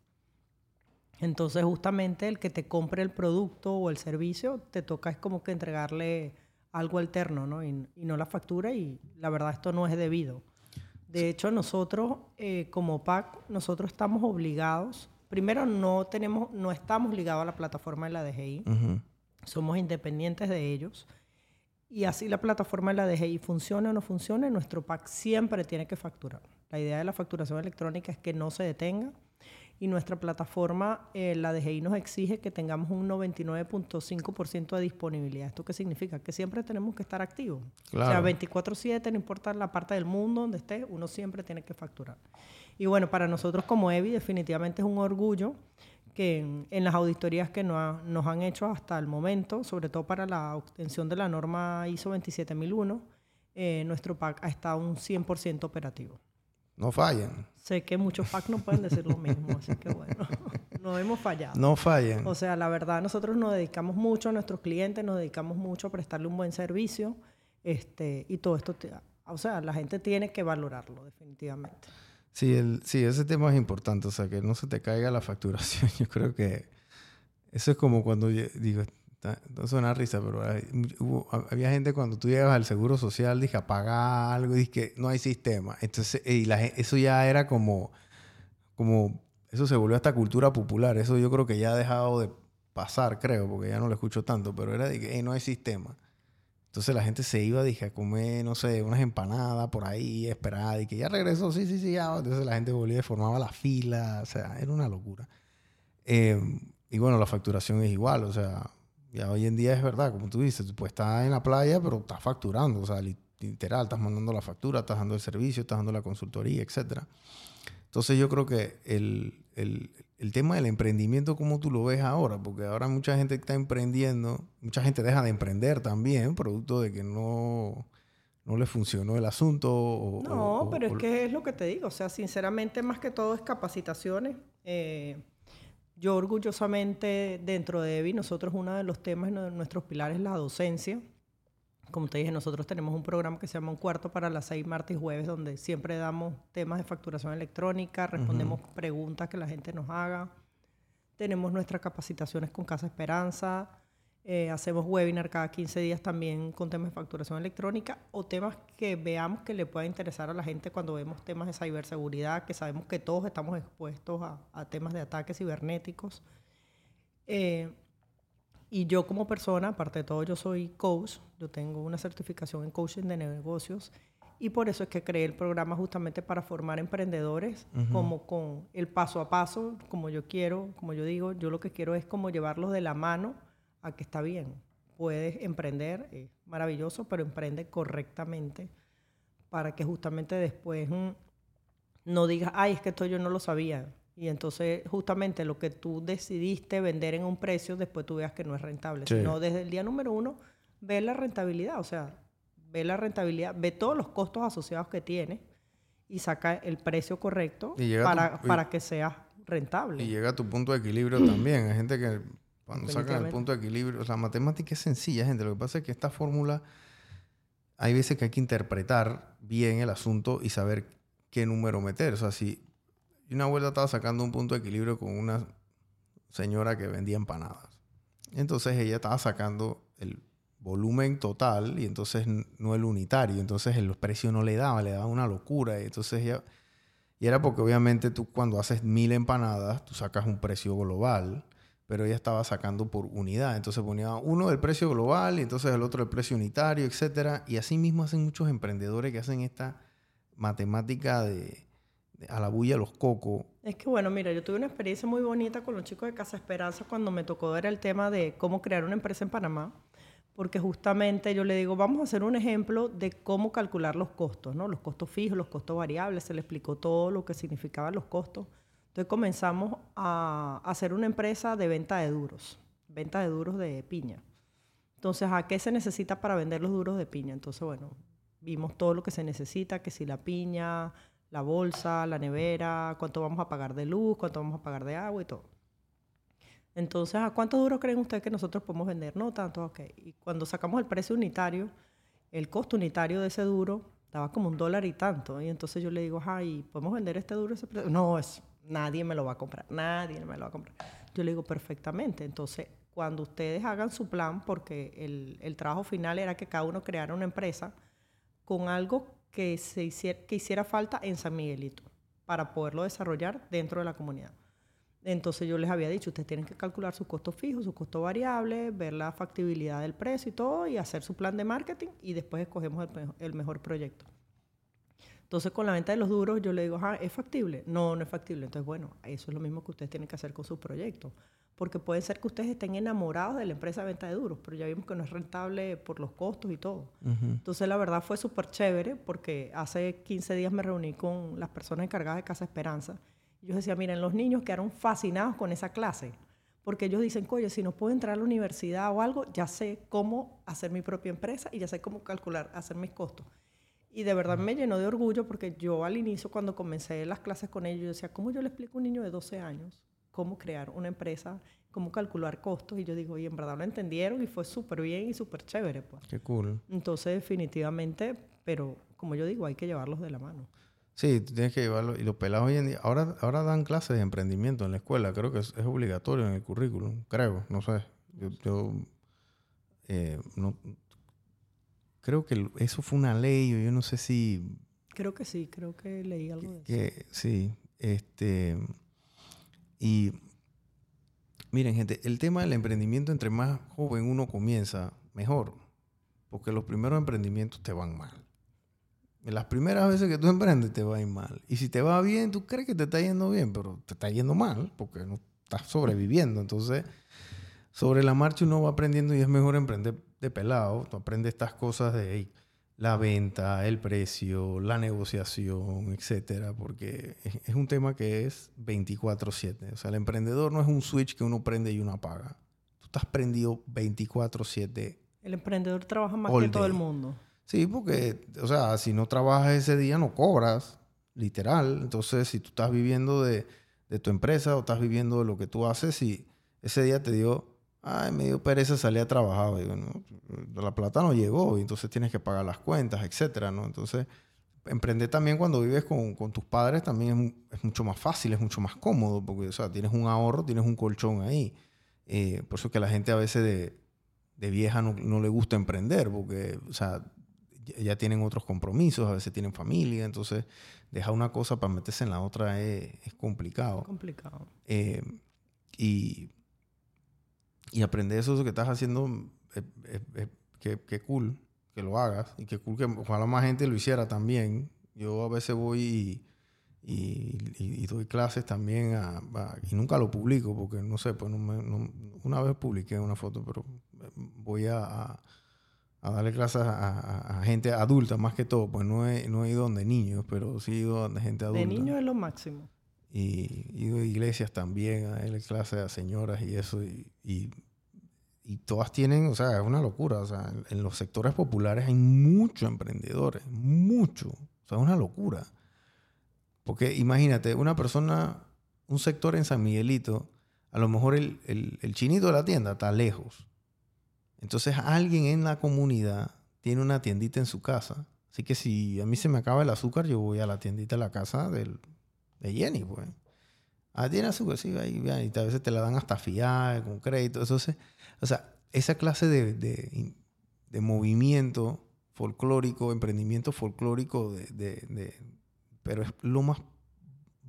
Entonces justamente el que te compre el producto o el servicio te toca es como que entregarle algo alterno, ¿no? Y, no la factura y la verdad esto no es debido. De hecho, nosotros eh, como PAC, nosotros estamos obligados, primero no tenemos, no estamos ligados a la plataforma de la DGI, somos independientes de ellos. Y así la plataforma de la DGI funcione o no funcione, nuestro PAC siempre tiene que facturar. La idea de la facturación electrónica es que no se detenga y nuestra plataforma, eh, la DGI nos exige que tengamos un 99.5% de disponibilidad. ¿Esto qué significa? Que siempre tenemos que estar activos. O sea, 24/7, no importa la parte del mundo donde esté, uno siempre tiene que facturar. Y bueno, para nosotros como EVI definitivamente es un orgullo que en, las auditorías que nos han hecho hasta el momento, sobre todo para la obtención de la norma ISO 27001, eh, nuestro PAC ha estado un 100% operativo. No fallan. Sé que muchos PAC no pueden decir lo mismo, así que bueno, [LAUGHS] no hemos fallado. No fallan. O sea, la verdad, nosotros nos dedicamos mucho a nuestros clientes, nos dedicamos mucho a prestarle un buen servicio, este, y todo esto, o sea, la gente tiene que valorarlo, definitivamente. Sí, el, sí, ese tema es importante, o sea, que no se te caiga la facturación. [LAUGHS] Yo creo que eso es como cuando, digo, no suena risa, pero había gente cuando tú llegas al seguro social, dije, apaga algo, dije no hay sistema. Entonces, y la, eso ya era como, como, eso se volvió hasta cultura popular. Eso yo creo que ya ha dejado de pasar, creo, porque ya no lo escucho tanto, pero era de que no hay sistema. Entonces la gente se iba, dije, a comer, no sé, unas empanadas por ahí, esperada, y que ya regresó, sí, sí, sí, ya. Entonces la gente volvía y formaba la fila, o sea, era una locura. Em, y bueno, la facturación es igual, o sea, ya hoy en día es verdad, como tú dices, pues estás en la playa, pero estás facturando, o sea, literal, estás mandando la factura, estás dando el servicio, estás dando la consultoría, etc. Entonces yo creo que el, el, el tema del emprendimiento, ¿cómo tú lo ves ahora? Porque ahora mucha gente está emprendiendo, mucha gente deja de emprender también, producto de que no, no le funcionó el asunto. no, pero es que es lo que te digo. O sea, sinceramente, más que todo es capacitaciones. Eh, yo orgullosamente dentro de EVI, nosotros uno de los temas, nuestros pilares es la docencia. Como te dije, nosotros tenemos un programa que se llama Un Cuarto para las seis martes y jueves, donde siempre damos temas de facturación electrónica, respondemos preguntas que la gente nos haga. Tenemos nuestras capacitaciones con Casa Esperanza, eh, hacemos webinar cada 15 días también con temas de facturación electrónica o temas que veamos que le pueda interesar a la gente cuando vemos temas de ciberseguridad, que sabemos que todos estamos expuestos a, temas de ataques cibernéticos. Eh, Y yo como persona, aparte de todo, yo soy coach, yo tengo una certificación en coaching de negocios y por eso es que creé el programa justamente para formar emprendedores, como con el paso a paso, como yo quiero, como yo digo, yo lo que quiero es como llevarlos de la mano a que está bien. Puedes emprender, es maravilloso, pero emprende correctamente para que justamente después mm, no digas, ay, es que esto yo no lo sabía. Y entonces justamente lo que tú decidiste vender en un precio, después tú veas que no es rentable. Sino desde el día número uno, ve la rentabilidad. O sea, ve la rentabilidad, ve todos los costos asociados que tiene y saca el precio correcto para, para que sea rentable. Y llega a tu punto de equilibrio también. Hay gente que cuando sacan el punto de equilibrio, o sea, matemática es sencilla, gente. Lo que pasa es que esta fórmula, hay veces que hay que interpretar bien el asunto y saber qué número meter. O sea, si una vuelta estaba sacando un punto de equilibrio con una señora que vendía empanadas. Entonces ella estaba sacando el volumen total y entonces no el unitario. Entonces el precio no le daba, le daba una locura. Y entonces ya... Y era porque obviamente tú cuando haces mil empanadas, tú sacas un precio global, pero ella estaba sacando por unidad. Entonces ponía uno del precio global y entonces el otro del precio unitario, etc. Y así mismo hacen muchos emprendedores que hacen esta matemática de, a la bulla los cocos. Es que bueno, mira, yo tuve una experiencia muy bonita con los chicos de Casa Esperanza cuando me tocó ver el tema de cómo crear una empresa en Panamá porque justamente yo le digo, vamos a hacer un ejemplo de cómo calcular los costos, ¿no? Los costos fijos, los costos variables, se le explicó todo lo que significaban los costos. Entonces comenzamos a hacer una empresa de venta de duros, venta de duros de piña. Entonces, ¿a qué se necesita para vender los duros de piña? Entonces, bueno, vimos todo lo que se necesita, que si la piña, la bolsa, la nevera, cuánto vamos a pagar de luz, cuánto vamos a pagar de agua y todo. Entonces, ¿a cuánto duro creen ustedes que nosotros podemos vender? No tanto, ok. Y cuando sacamos el precio unitario, el costo unitario de ese duro estaba como un dólar y tanto. Y entonces yo le digo, ay, ¿podemos vender este duro ese precio? No, es, nadie me lo va a comprar, nadie me lo va a comprar. Yo le digo, perfectamente. Entonces, cuando ustedes hagan su plan, porque el, el trabajo final era que cada uno creara una empresa con algo que, se hiciera, que hiciera falta en San Miguelito para poderlo desarrollar dentro de la comunidad. Entonces yo les había dicho, ustedes tienen que calcular sus costos fijos, su costo variable, ver la factibilidad del precio y todo, y hacer su plan de marketing y después escogemos el, mejor proyecto. Entonces con la venta de los duros yo le digo, ah, ¿es factible? No, no es factible. Entonces, bueno, eso es lo mismo que ustedes tienen que hacer con su proyecto. Porque puede ser que ustedes estén enamorados de la empresa de venta de duros, pero ya vimos que no es rentable por los costos y todo. Entonces, la verdad fue súper chévere porque hace 15 días me reuní con las personas encargadas de Casa Esperanza yo decía, miren, los niños quedaron fascinados con esa clase, porque ellos dicen, oye, si no puedo entrar a la universidad o algo, ya sé cómo hacer mi propia empresa y ya sé cómo calcular, hacer mis costos. Y de verdad me llenó de orgullo porque yo al inicio, cuando comencé las clases con ellos, yo decía, ¿cómo yo le explico a un niño de 12 años cómo crear una empresa, cómo calcular costos? Y yo digo, y en verdad lo entendieron y fue súper bien y súper chévere. Pues. Qué cool. Entonces, definitivamente, pero como yo digo, hay que llevarlos de la mano. Sí, tienes que llevarlo. Y los pelados hoy en día, ahora, ahora dan clases de emprendimiento en la escuela. Creo que es, obligatorio en el currículum. Creo, no sé. Yo, eh, no, creo que eso fue una ley, yo no sé si... Creo que sí, creo que leí algo de eso. Sí, este... Y miren, gente, el tema del emprendimiento, entre más joven uno comienza, mejor. Porque los primeros emprendimientos te van mal. Las primeras veces que tú emprendes te va a ir mal. Y si te va bien, tú crees que te está yendo bien, pero te está yendo mal porque no estás sobreviviendo. Entonces, sobre la marcha uno va aprendiendo y es mejor emprender de pelado. Tú aprendes estas cosas de la venta, el precio, la negociación, etcétera, porque es, un tema que es 24/7. O sea, el emprendedor no es un switch que uno prende y uno apaga. Tú estás prendido 24/7. El emprendedor trabaja más que todo el mundo. Sí, porque, o sea, si no trabajas ese día no cobras, literal. Entonces, si tú estás viviendo de, tu empresa o estás viviendo de lo que tú haces y ese día te dio, ay, me dio pereza salir a trabajar, la plata no llegó y entonces tienes que pagar las cuentas, etcétera, ¿no? Entonces, emprender también cuando vives con, tus padres también es, mucho más fácil, es mucho más cómodo, porque, o sea, tienes un ahorro, tienes un colchón ahí. Eh, por eso que la gente a veces de, de vieja no, no, le gusta emprender, porque, o sea, ya tienen otros compromisos, a veces tienen familia, entonces dejar una cosa para meterse en la otra es, complicado. Complicado. Eh, y y aprender eso que estás haciendo, que, cool que lo hagas y que cool que ojalá más gente lo hiciera también. Yo a veces voy y, doy clases también y nunca lo publico porque no sé, pues una vez publiqué una foto, pero voy a, darle clases a, gente adulta más que todo, pues no he, no he ido donde niños, pero sí he ido donde gente adulta. De niños es lo máximo. Y iglesias también, a darle clases a señoras y eso, y, y, todas tienen, o sea, es una locura, o sea, en, los sectores populares hay muchos emprendedores, mucho, o sea, es una locura. Porque imagínate, una persona, un sector en San Miguelito, a lo mejor el, el, el chinito de la tienda está lejos, entonces alguien en la comunidad tiene una tiendita en su casa. Así que si a mí se me acaba el azúcar, yo voy a la tiendita de la casa del, de Jenny, pues. Ah, tiene azúcar, sí, ahí, y a veces te la dan hasta fiar, con crédito. Entonces, o sea, esa clase de, de, de movimiento folclórico, emprendimiento folclórico, de, de, pero es lo más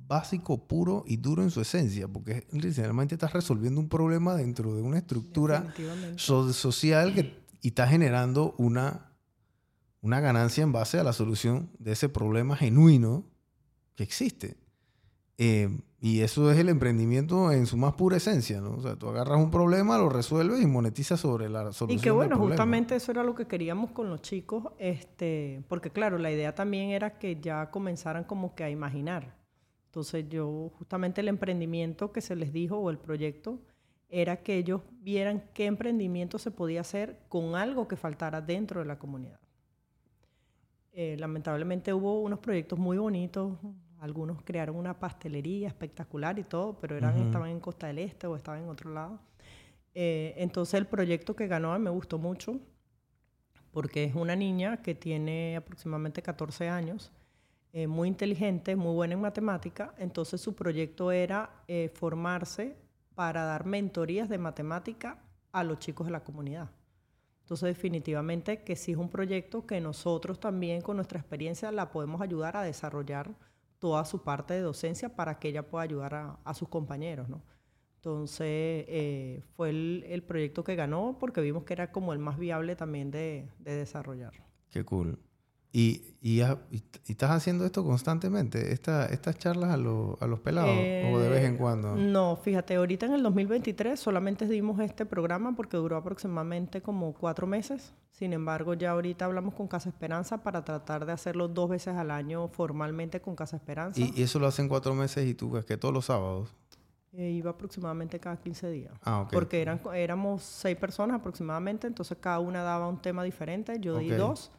básico, puro y duro en su esencia, porque literalmente estás resolviendo un problema dentro de una estructura social que, y estás generando una, una ganancia en base a la solución de ese problema genuino que existe. Eh, y eso es el emprendimiento en su más pura esencia, ¿no? O sea, tú agarras un problema, lo resuelves y monetizas sobre la solución. Y que bueno, justamente eso era lo que queríamos con los chicos, este, porque claro, la idea también era que ya comenzaran como que a imaginar. Entonces yo, justamente el emprendimiento que se les dijo o el proyecto era que ellos vieran qué emprendimiento se podía hacer con algo que faltara dentro de la comunidad. Eh, lamentablemente hubo unos proyectos muy bonitos, algunos crearon una pastelería espectacular y todo, pero eran, estaban en Costa del Este o estaban en otro lado. Eh, entonces el proyecto que ganó me gustó mucho porque es una niña que tiene aproximadamente 14 años eh, muy inteligente, muy buena en matemática, entonces su proyecto era eh, formarse para dar mentorías de matemática a los chicos de la comunidad. Entonces definitivamente que sí es un proyecto que nosotros también con nuestra experiencia la podemos ayudar a desarrollar toda su parte de docencia para que ella pueda ayudar a, sus compañeros, ¿no? Entonces eh, fue el, proyecto que ganó porque vimos que era como el más viable también de, de desarrollar. Qué cool. Y, y, estás haciendo esto constantemente, esta, estas charlas a, los pelados o de vez en eh, cuando? No, fíjate, ahorita en el 2023 solamente dimos este programa porque duró aproximadamente como cuatro meses. Sin embargo, ya ahorita hablamos con Casa Esperanza para tratar de hacerlo dos veces al año formalmente con Casa Esperanza. ¿Y, eso lo hacen cuatro meses y tú ves que todos los sábados? Eh, iba aproximadamente cada 15 días. Ah, ok. Porque eran, éramos seis personas aproximadamente, entonces cada una daba un tema diferente. Yo di dos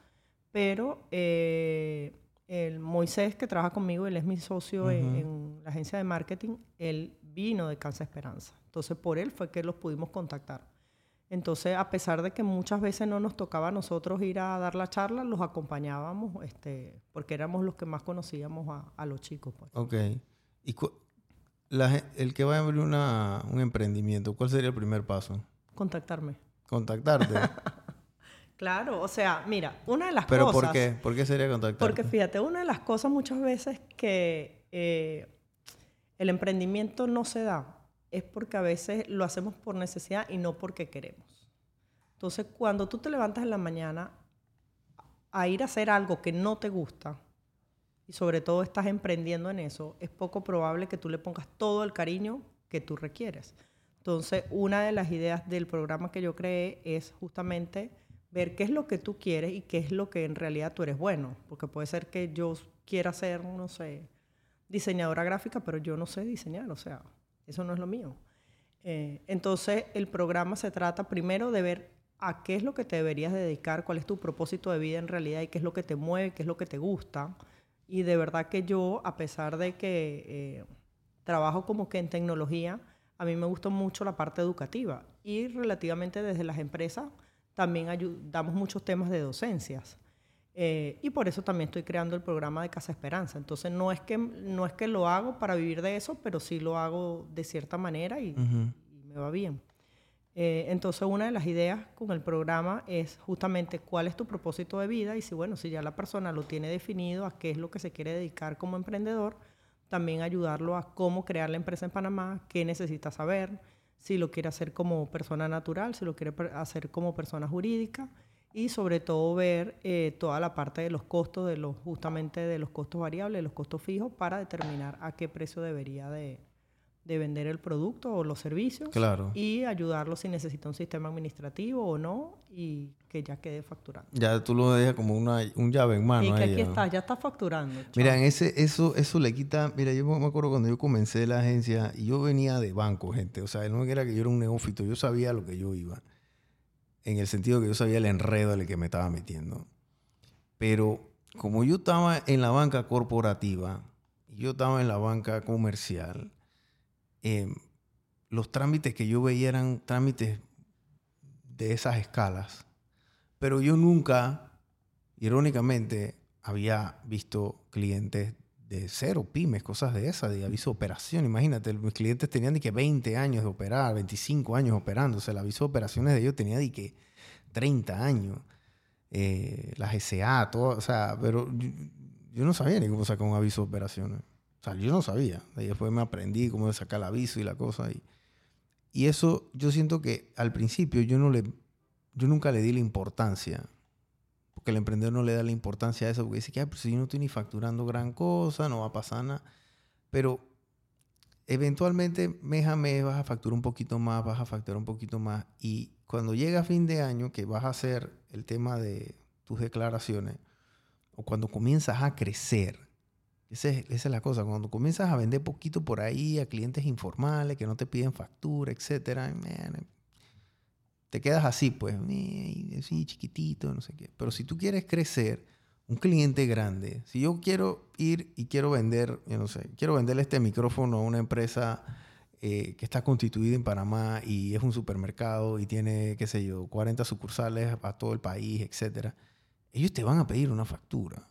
pero eh, el Moisés, que trabaja conmigo, él es mi socio en, la agencia de marketing, él vino de Casa Esperanza. Entonces, por él fue que los pudimos contactar. Entonces, a pesar de que muchas veces no nos tocaba a nosotros ir a dar la charla, los acompañábamos, este, porque éramos los que más conocíamos a, los chicos. Pues. Ok. ¿Y el que va a abrir un emprendimiento, cuál sería el primer paso? Contactarme. Contactarte. [LAUGHS] Claro, o sea, mira, una de las cosas... ¿Pero por qué? ¿Por qué sería contactar? Porque fíjate, una de las cosas muchas veces que eh, el emprendimiento no se da es porque a veces lo hacemos por necesidad y no porque queremos. Entonces, cuando tú te levantas en la mañana a ir a hacer algo que no te gusta, y sobre todo estás emprendiendo en eso, es poco probable que tú le pongas todo el cariño que tú requieres. Entonces, una de las ideas del programa que yo creé es justamente ver qué es lo que tú quieres y qué es lo que en realidad tú eres bueno. Porque puede ser que yo quiera ser, no sé, diseñadora gráfica, pero yo no sé diseñar, o sea, eso no es lo mío. Eh, entonces, el programa se trata primero de ver a qué es lo que te deberías dedicar, cuál es tu propósito de vida en realidad y qué es lo que te mueve, qué es lo que te gusta. Y de verdad que yo, a pesar de que eh, trabajo como que en tecnología, a mí me gusta mucho la parte educativa y relativamente desde las empresas también damos muchos temas de docencias. Eh, y por eso también estoy creando el programa de Casa Esperanza. Entonces, no es, que, no es que lo hago para vivir de eso, pero sí lo hago de cierta manera y, me va bien. Eh, entonces, una de las ideas con el programa es justamente cuál es tu propósito de vida y si, bueno, si ya la persona lo tiene definido a qué es lo que se quiere dedicar como emprendedor, también ayudarlo a cómo crear la empresa en Panamá, qué necesita saber, si lo quiere hacer como persona natural, si lo quiere hacer como persona jurídica y sobre todo ver eh, toda la parte de los costos, de los, justamente de los costos variables, los costos fijos, para determinar a qué precio debería de, de vender el producto o los servicios claro. y ayudarlo si necesita un sistema administrativo o no y que ya quede facturando. Ya tú lo dejas como una, un llave en mano. Y que aquí está, ya está facturando. Mira, ese, eso, eso le quita. Mira, yo me acuerdo cuando yo comencé la agencia y yo venía de banco, gente. O sea, no era que yo era un neófito, yo sabía lo que yo iba. En el sentido que yo sabía el enredo en el que me estaba metiendo. Pero como yo estaba en la banca corporativa yo estaba en la banca comercial, Em, los trámites que yo veía eran trámites de esas escalas. Pero yo nunca, irónicamente, había visto clientes de cero, pymes, cosas de esas, de aviso de operación. Imagínate, mis clientes tenían de que 20 años de operar, 25 años operando. O sea, el aviso de operaciones de ellos tenía de que 30 años. Eh, las SA, todo, o sea, pero yo, yo, no sabía ni cómo sacar un aviso de operaciones yo no sabía. Y después me aprendí cómo sacar el aviso y la cosa. Y, y eso yo siento que al principio yo, no le, yo nunca le di la importancia. Porque el emprendedor no le da la importancia a eso. Porque dice que pues si yo no estoy ni facturando gran cosa, no va a pasar nada. Pero eventualmente mes a mes vas a facturar un poquito más, vas a facturar un poquito más. Y cuando llega fin de año, que vas a hacer el tema de tus declaraciones, o cuando comienzas a crecer, esa es, la cosa. Cuando comienzas a vender poquito por ahí a clientes informales que no te piden factura, etcétera, te quedas así, pues, sí, chiquitito, no sé qué. Pero si tú quieres crecer, un cliente grande, si yo quiero ir y quiero vender, yo no sé, quiero venderle este micrófono a una empresa eh, que está constituida en Panamá y es un supermercado y tiene, qué sé yo, 40 sucursales a todo el país, etcétera, ellos te van a pedir una factura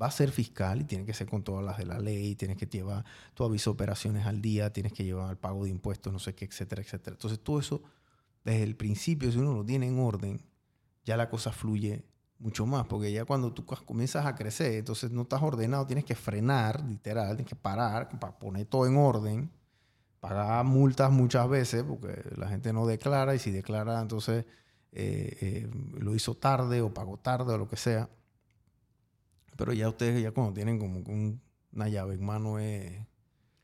va a ser fiscal y tiene que ser con todas las de la ley, tienes que llevar tu aviso de operaciones al día, tienes que llevar el pago de impuestos, no sé qué, etcétera, etcétera. Entonces todo eso, desde el principio, si uno lo tiene en orden, ya la cosa fluye mucho más, porque ya cuando tú comienzas a crecer, entonces no estás ordenado, tienes que frenar, literal, tienes que parar para poner todo en orden, pagar multas muchas veces, porque la gente no declara y si declara, entonces eh, eh, lo hizo tarde o pagó tarde o lo que sea. Pero ya ustedes, ya cuando tienen como una llave en mano es...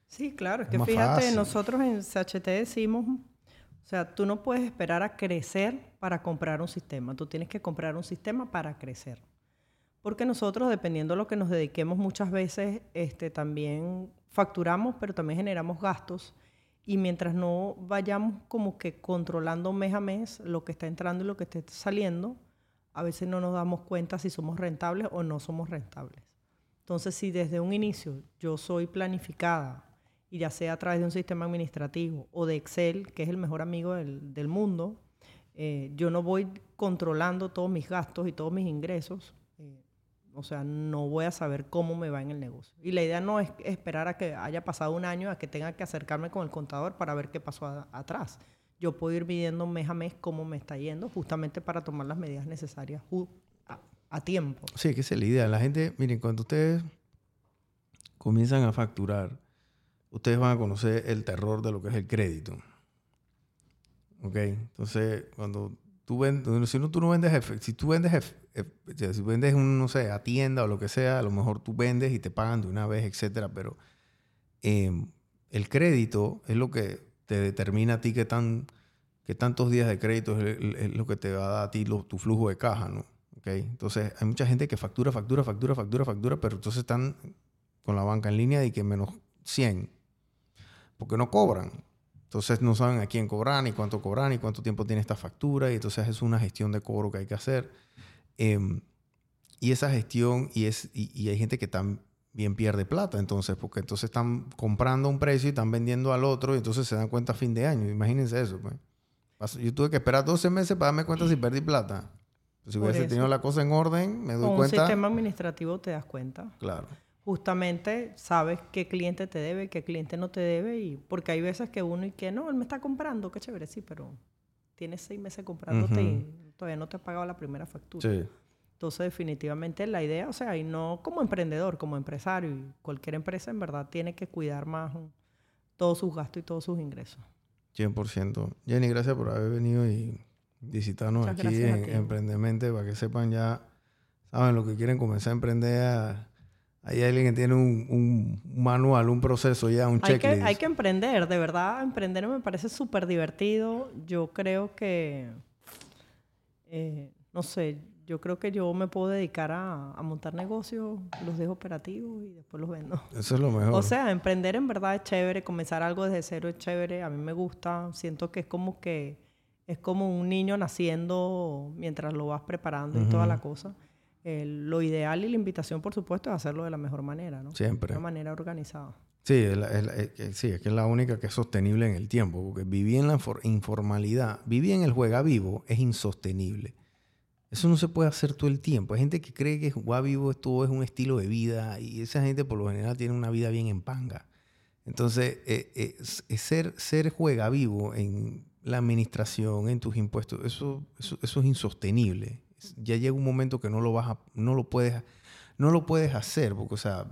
Sí, claro, es que fíjate, nosotros en CHT decimos, o sea, tú no puedes esperar a crecer para comprar un sistema, tú tienes que comprar un sistema para crecer. Porque nosotros, dependiendo de lo que nos dediquemos, muchas veces este, también facturamos, pero también generamos gastos. Y mientras no vayamos como que controlando mes a mes lo que está entrando y lo que está saliendo, a veces no nos damos cuenta si somos rentables o no somos rentables. Entonces, si desde un inicio yo soy planificada, y ya sea a través de un sistema administrativo o de Excel, que es el mejor amigo del, mundo, eh, yo no voy controlando todos mis gastos y todos mis ingresos, eh, o sea, no voy a saber cómo me va en el negocio. Y la idea no es esperar a que haya pasado un año, a que tenga que acercarme con el contador para ver qué pasó atrás yo puedo ir midiendo mes a mes cómo me está yendo, justamente para tomar las medidas necesarias a, tiempo. Sí, que es la idea. La gente, miren, cuando ustedes comienzan a facturar, ustedes van a conocer el terror de lo que es el crédito. ¿Ok? Entonces, cuando tú vendes, si no, tú no vendes, si tú vendes, si vendes un, no sé, a tienda o lo que sea, a lo mejor tú vendes y te pagan de una vez, etcétera, pero em, el crédito es lo que te determina a ti qué, tan, qué tantos días de crédito es, lo que te va a dar a ti tu flujo de caja, ¿no? ¿Okay? Entonces, hay mucha gente que factura, factura, factura, factura, factura, pero entonces están con la banca en línea y que menos 100, porque no cobran. Entonces no saben a quién cobrar, ni cuánto cobrar, ni cuánto tiempo tiene esta factura, y entonces es una gestión de cobro que hay que hacer. Em, y esa gestión, y, es, y, hay gente que también bien pierde plata entonces, porque entonces están comprando un precio y están vendiendo al otro y entonces se dan cuenta a fin de año. Imagínense eso. Pues. Yo tuve que esperar 12 meses para darme cuenta si perdí plata. Si hubiese tenido la cosa en orden, me doy cuenta. Con un sistema administrativo te das cuenta. Claro. Justamente sabes qué cliente te debe, qué cliente no te debe, y porque hay veces que uno y que no, él me está comprando, qué chévere, sí, pero tienes seis meses comprándote y todavía no te ha pagado la primera factura. Sí. Entonces, definitivamente la idea, o sea, y no como emprendedor, como empresario, y cualquier empresa en verdad tiene que cuidar más todos sus gastos y todos sus ingresos. 100%. Jenny, gracias por haber venido y visitarnos aquí en Emprendemente para que sepan ya, saben lo que quieren comenzar a emprender. hay alguien que tiene un, manual, un proceso ya, un checklist. Hay que, hay que emprender, de verdad, emprender me parece súper divertido. Yo creo que, eh, no sé, yo creo que yo me puedo dedicar a, montar negocios, los dejo operativos y después los vendo. Eso es lo mejor. O sea, emprender en verdad es chévere, comenzar algo desde cero es chévere, a mí me gusta, siento que es como que es como un niño naciendo mientras lo vas preparando y toda la cosa. lo ideal y la invitación, por supuesto, es hacerlo de la mejor manera, ¿no? Siempre. De una manera organizada. Sí, es, sí, es que es la única que es sostenible en el tiempo, porque vivir en la informalidad, vivir en el juega vivo es insostenible. Eso no se puede hacer todo el tiempo. Hay gente que cree que jugar vivo todo es un estilo de vida y esa gente por lo general tiene una vida bien en panga. Entonces, eh, eh, ser, ser juega vivo en la administración, en tus impuestos, eso, eso, es insostenible. Ya llega un momento que no lo vas a, no lo puedes, no lo puedes hacer, porque, o sea,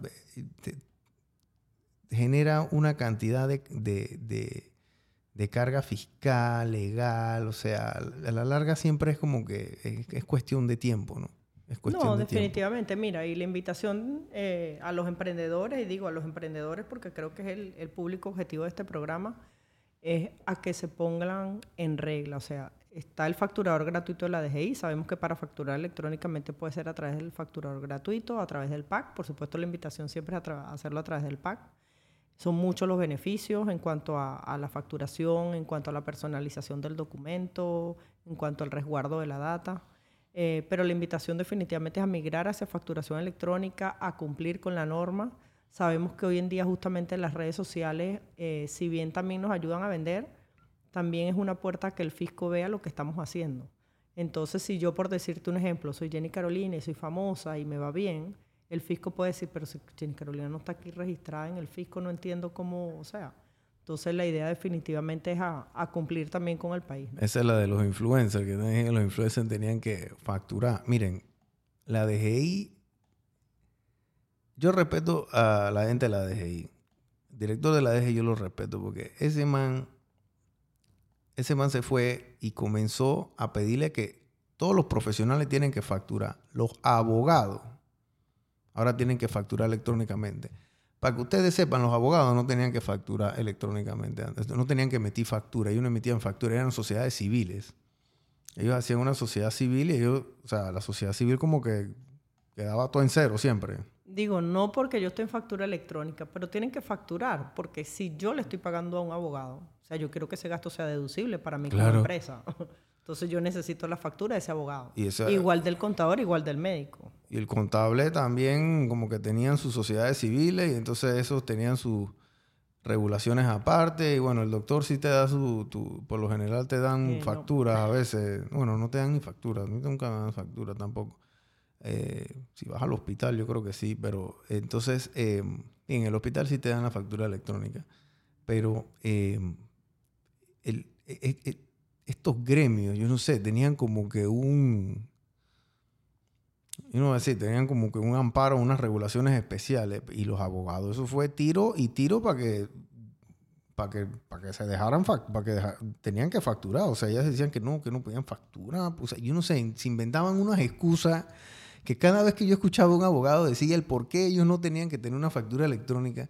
genera una cantidad de carga fiscal, legal, o sea, a la larga siempre es como que es, cuestión de tiempo, ¿no? Es cuestión no, definitivamente. Mira, y la invitación eh, a los emprendedores, y digo a los emprendedores porque creo que es el, el, público objetivo de este programa, es a que se pongan en regla. O sea, está el facturador gratuito de la DGI. Sabemos que para facturar electrónicamente puede ser a través del facturador gratuito, a través del PAC. Por supuesto, la invitación siempre es a hacerlo a través del PAC. Son muchos los beneficios en cuanto a, la facturación, en cuanto a la personalización del documento, en cuanto al resguardo de la data. Eh, pero la invitación definitivamente es a migrar hacia facturación electrónica, a cumplir con la norma. Sabemos que hoy en día justamente las redes sociales, eh, si bien también nos ayudan a vender, también es una puerta que el fisco vea lo que estamos haciendo. Entonces, si yo, por decirte un ejemplo, soy Jenny Carolina y soy famosa y me va bien, el fisco puede decir, pero si Carolina no está aquí registrada en el fisco, no entiendo cómo, o sea. Entonces la idea definitivamente es a, cumplir también con el país. Esa es la de los influencers, que los influencers tenían que facturar. Miren, la DGI, yo respeto a la gente de la DGI. director de la DGI yo lo respeto porque ese man, ese man se fue y comenzó a pedirle que todos los profesionales tienen que facturar. Los abogados Ahora tienen que facturar electrónicamente. Para que ustedes sepan, los abogados no tenían que facturar electrónicamente antes. No tenían que emitir factura. Ellos no emitían factura. Eran sociedades civiles. Ellos hacían una sociedad civil y ellos, o sea, la sociedad civil como que quedaba todo en cero siempre. Digo, no porque yo esté en factura electrónica, pero tienen que facturar, porque si yo le estoy pagando a un abogado, o sea, yo quiero que ese gasto sea deducible para mí como empresa. [LAUGHS] Entonces yo necesito la factura de ese abogado. igual del contador, igual del médico. Y el contable también como que tenían sus sociedades civiles y entonces esos tenían sus regulaciones aparte. Y bueno, el doctor sí te da su... por lo general te dan facturas a veces. Bueno, no te dan ni facturas. Nunca me dan factura tampoco. Eh, si vas al hospital yo creo que sí. Pero entonces eh, en el hospital sí te dan la factura electrónica. Pero eh, el estos gremios, yo no sé, tenían como que un, yo no decir, tenían como que un amparo, unas regulaciones especiales y los abogados, eso fue tiro y tiro para que para que, para que se dejaran, para que tenían que facturar, o sea, ellas decían que no, que no podían facturar, o sea, yo no sé, se inventaban unas excusas que cada vez que yo escuchaba a un abogado decía el por qué ellos no tenían que tener una factura electrónica,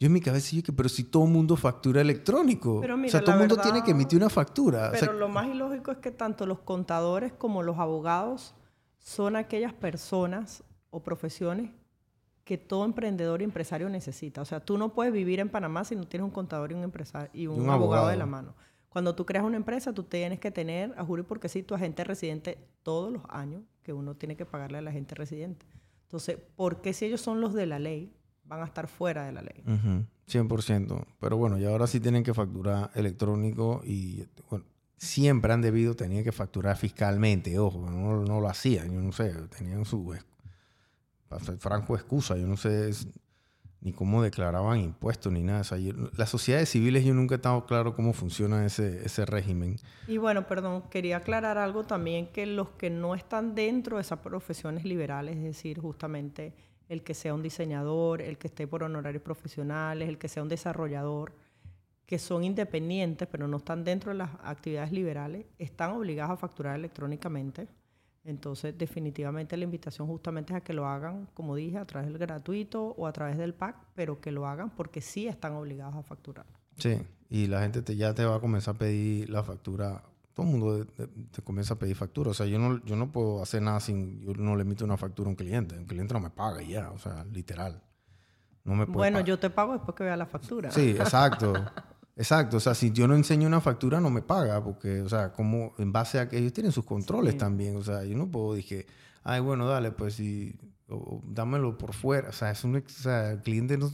yo en mi cabeza dije que, pero si todo el mundo factura electrónico. o sea, todo el mundo tiene que emitir una factura. Pero lo más ilógico es que tanto los contadores como los abogados son aquellas personas o profesiones que todo emprendedor y empresario necesita. O sea, tú no puedes vivir en Panamá si no tienes un contador y un, empresario, y un, abogado. de la mano. Cuando tú creas una empresa, tú tienes que tener, a juro porque sí, tu agente residente todos los años que uno tiene que pagarle al agente residente. Entonces, ¿por qué si ellos son los de la ley? van a estar fuera de la ley. 100%. Pero bueno, y ahora sí tienen que facturar electrónico y bueno, siempre han debido, tenían que facturar fiscalmente, ojo, no, no lo hacían, yo no sé, tenían su franco excusa, yo no sé ni cómo declaraban impuestos ni nada. las sociedades civiles yo nunca he estado claro cómo funciona ese, ese régimen. Y bueno, perdón, quería aclarar algo también, que los que no están dentro de esas profesiones liberales, es decir, justamente el que sea un diseñador, el que esté por honorarios profesionales, el que sea un desarrollador, que son independientes, pero no están dentro de las actividades liberales, están obligados a facturar electrónicamente. Entonces, definitivamente la invitación justamente es a que lo hagan, como dije, a través del gratuito o a través del PAC, pero que lo hagan porque sí están obligados a facturar. Sí, y la gente te, ya te va a comenzar a pedir la factura. Todo el mundo te, comienza a pedir factura. O sea, yo no, yo no puedo hacer nada sin... Yo no le emito una factura a un cliente. El cliente no me paga ya, o sea, literal. No me bueno, yo te pago después que vea la factura. Sí, exacto. [LAUGHS] Exacto, o sea, si yo no enseño una factura no me paga, porque, o sea, como en base a que ellos tienen sus controles también, o sea, yo no puedo decir, ay, bueno, dale, pues si, dámelo por fuera, o sea, es un, o sea, el cliente no,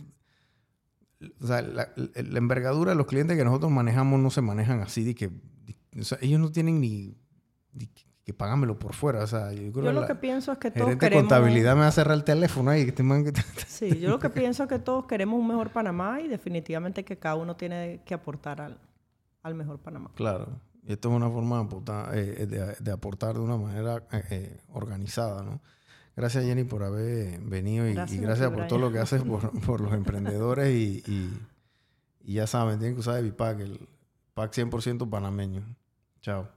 o sea, la, envergadura de los clientes que nosotros manejamos no se manejan así, de que, o sea, ellos no tienen ni, que págamelo por fuera. O sea, yo, creo lo que pienso es que todos queremos... contabilidad me va a cerrar el teléfono ahí. Que [LAUGHS] sí, yo lo que pienso es que todos queremos un mejor Panamá y definitivamente que cada uno tiene que aportar al, al mejor Panamá. Claro. Y esto es una forma de aportar, eh, de, de, aportar de una manera eh, eh, organizada, ¿no? Gracias, Jenny, por haber venido y gracias, por todo lo que haces por, por los emprendedores y, y, y, ya saben, tienen que usar el BIPAC, el PAC 100% panameño. Chao.